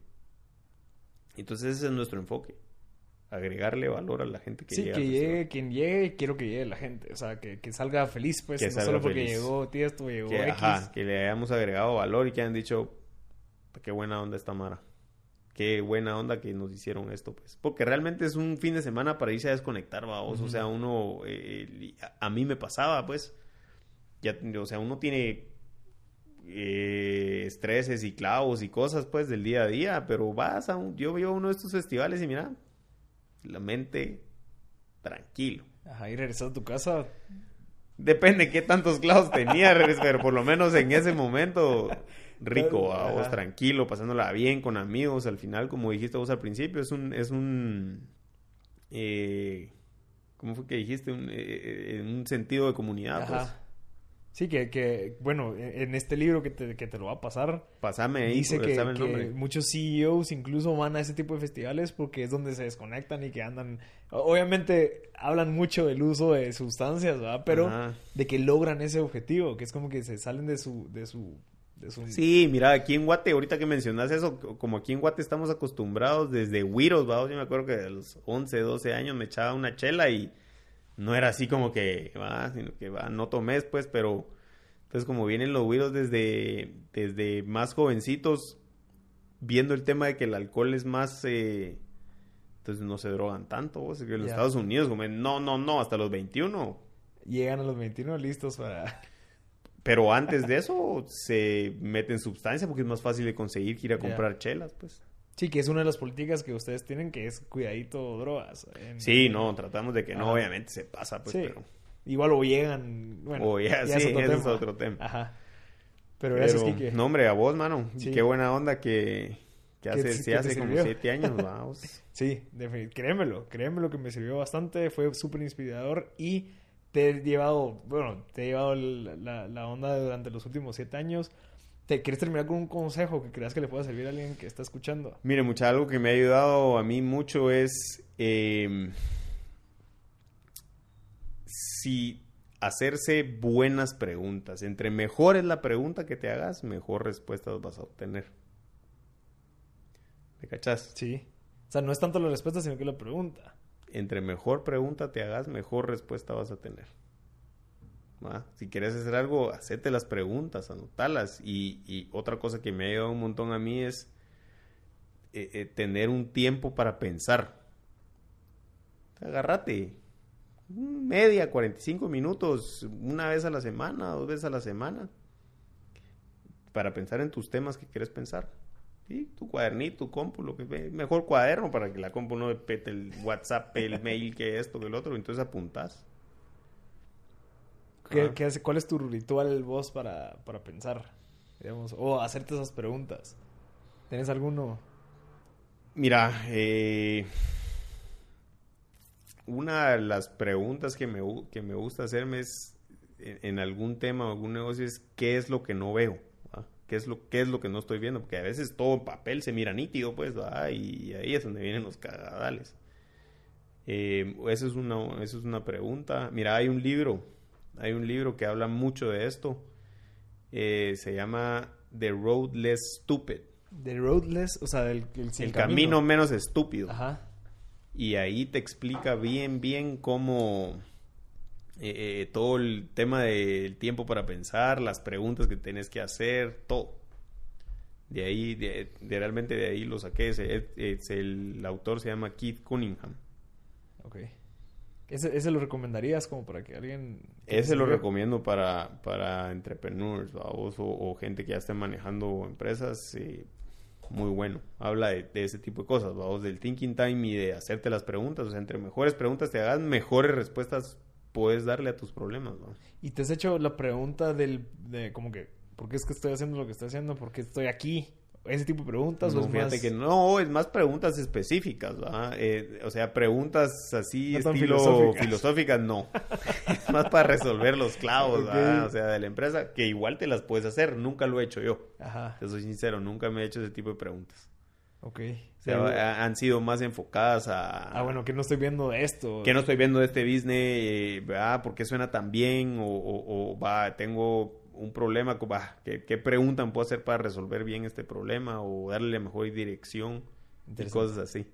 Entonces ese es nuestro enfoque. Agregarle valor a la gente que Sí, llega que al llegue qué quiere, quiero que llegue la gente. O sea, que, que salga feliz, pues. Que no solo porque feliz. llegó Tiesto, llegó que, X. ajá, que le hayamos agregado valor y que han dicho, qué buena onda esta Mara. Qué buena onda que nos hicieron esto, pues. Porque realmente es un fin de semana para irse a desconectar, vamos. O sea, uno, eh, a, mí me pasaba, pues. Ya, o sea, uno tiene eh, estreses y clavos y cosas, pues, del día a día, pero vas a un, yo veo uno de estos festivales y mira, la mente tranquilo. Ajá, y regresar a tu casa. Depende qué tantos clavos tenía, pero por lo menos en ese momento rico, Ajá. a vos, tranquilo, pasándola bien con amigos. Al final, como dijiste vos al principio, es un, es un, eh, ¿cómo fue que dijiste? Un, eh, eh, un sentido de comunidad, pues. Ajá. Sí, que, que, bueno, en en este libro que te, que te lo va a pasar, Pasame ahí, dice pues, que, el que muchos CEOs incluso van a ese tipo de festivales porque es donde se desconectan y que andan... Obviamente hablan mucho del uso de sustancias, ¿verdad? Pero Ajá. de que logran ese objetivo, que es como que se salen de su... De su, Sí, mira, aquí en Guate, ahorita que mencionas eso, como aquí en Guate estamos acostumbrados desde Wiros, ¿va? yo me acuerdo que a los 11, 12 años me echaba una chela y no era así como que, va, sino que va, no tomes, pues, pero entonces como vienen los Wiros desde, desde más jovencitos, viendo el tema de que el alcohol es más, eh, entonces no se drogan tanto, vos, que en los. Estados Unidos, como, no, no, no, hasta los 21, Llegan a los 21 listos para... Pero antes de eso se meten sustancia porque es más fácil de conseguir que ir a comprar chelas, pues. Sí, que es una de las políticas que ustedes tienen, que es cuidadito drogas. en- Sí, no, tratamos de que no, Ajá. obviamente se pasa, pues, Sí. pero... Igual o llegan... Bueno, O ya, sí, ese es otro tema. Ajá. Pero gracias, Pero, Kike. no, hombre, a vos, mano. Sí. Qué buena onda que, hace, sí- que hace como sirvió. siete años, vamos. Sí, defini- créemelo, créemelo que me sirvió bastante, fue súper inspirador y te he llevado, bueno, te he llevado la, la onda durante los últimos siete años. ¿Te quieres terminar con un consejo que creas que le pueda servir a alguien que está escuchando? Mire, mucha, algo que me ha ayudado a mí mucho es eh, si hacerse buenas preguntas. Entre mejor es la pregunta que te hagas, mejor respuestas vas a obtener. ¿Me cachas? Sí. O sea, no es tanto la respuesta, sino que la pregunta. Entre mejor pregunta te hagas, mejor respuesta vas a tener. Si quieres hacer algo, hacete las preguntas, anotalas. Y, y otra cosa que me ha ayudado un montón a mí es eh, eh, tener un tiempo para pensar. Agárrate. Media, 45 minutos, una vez a la semana, dos veces a la semana. Para pensar en tus temas que quieres pensar. Sí, tu cuadernito, tu compu, lo que ve. Mejor cuaderno para que la compu no pete el WhatsApp, el mail, que esto, que el otro. Entonces apuntas. ¿Qué, hace- ¿Cuál es tu ritual vos para, para pensar? Digamos, o hacerte esas preguntas. ¿Tienes alguno? Mira, eh, una de las preguntas que me, que me gusta hacerme es en, en algún tema o algún negocio es ¿qué es lo que no veo? ¿Qué es, lo, ¿Qué es lo que no estoy viendo? Porque a veces todo en papel se mira nítido, pues, y ahí es donde vienen los cagadales. Eh, eso, es una, es una pregunta. Mira, hay un libro, hay un libro que habla mucho de esto. Eh, se llama The Road Less Stupid. The roadless, o sea, del el, sin el camino. menos estúpido. Ajá. Y ahí te explica bien, bien cómo eh, eh, todo el tema del tiempo para pensar, las preguntas que tienes que hacer, todo. De ahí, de, de- realmente de ahí lo saqué. Es el, el autor se llama Keith Cunningham. Ok. ¿Ese, ese lo recomendarías como para que alguien... Ese lo recomiendo para, para entrepreneurs. O, o gente que ya esté manejando empresas. eh, muy bueno. Habla de, de ese tipo de cosas, vamos, del thinking time y de hacerte las preguntas. O sea, entre mejores preguntas te hagas, mejores respuestas puedes darle a tus problemas, ¿no? Y te has hecho la pregunta del... De como que... ¿Por qué es que estoy haciendo lo que estoy haciendo? ¿Por qué estoy aquí? Ese tipo de preguntas. No, o es fíjate más- que no, es más preguntas específicas. Eh, o sea, preguntas así, No estilo filosóficas. filosóficas, no. es más para resolver los clavos, Ok. ¿verdad? O sea, de la empresa, que igual te las puedes hacer, nunca lo he hecho yo. Ajá. Te soy sincero, nunca me he hecho ese tipo de preguntas. Ok. O sea, ha- han sido más enfocadas a... Ah, bueno, que no estoy viendo esto. que no estoy viendo este business? Eh, ¿verdad? ¿Por qué suena tan bien? O, o- o, va, tengo un problema, va, ¿qué, qué pregunta puedo hacer para resolver bien este problema? O darle la mejor dirección y cosas así.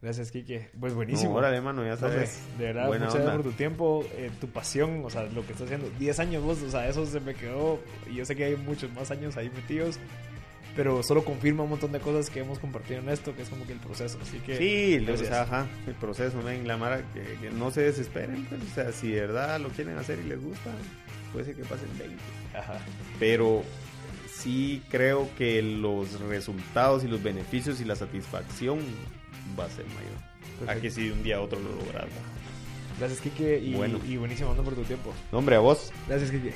Gracias, Kike. Pues buenísimo. No, órale, mano, ya No, sabes. de verdad, Buena muchas gracias onda. por tu tiempo, eh, tu pasión, o sea, lo que estás haciendo. 10 años vos, o sea, eso se me quedó. Y yo sé que hay muchos más años ahí metidos. Pero solo confirma un montón de cosas que hemos compartido en esto, que es como que el proceso. Así que. Sí, o gracias. sea, ajá, el proceso, ven, la mara, que, que no se desesperen, pues, o sea, si de verdad lo quieren hacer y les gusta, puede ser que pasen 20. Ajá. Pero sí creo que los resultados y los beneficios y la satisfacción va a ser mayor. A que si de un día a otro lo logras. Gracias, Kike. Y, Bueno. y buenísimo por tu tiempo. No, hombre, a vos. Gracias, Kike.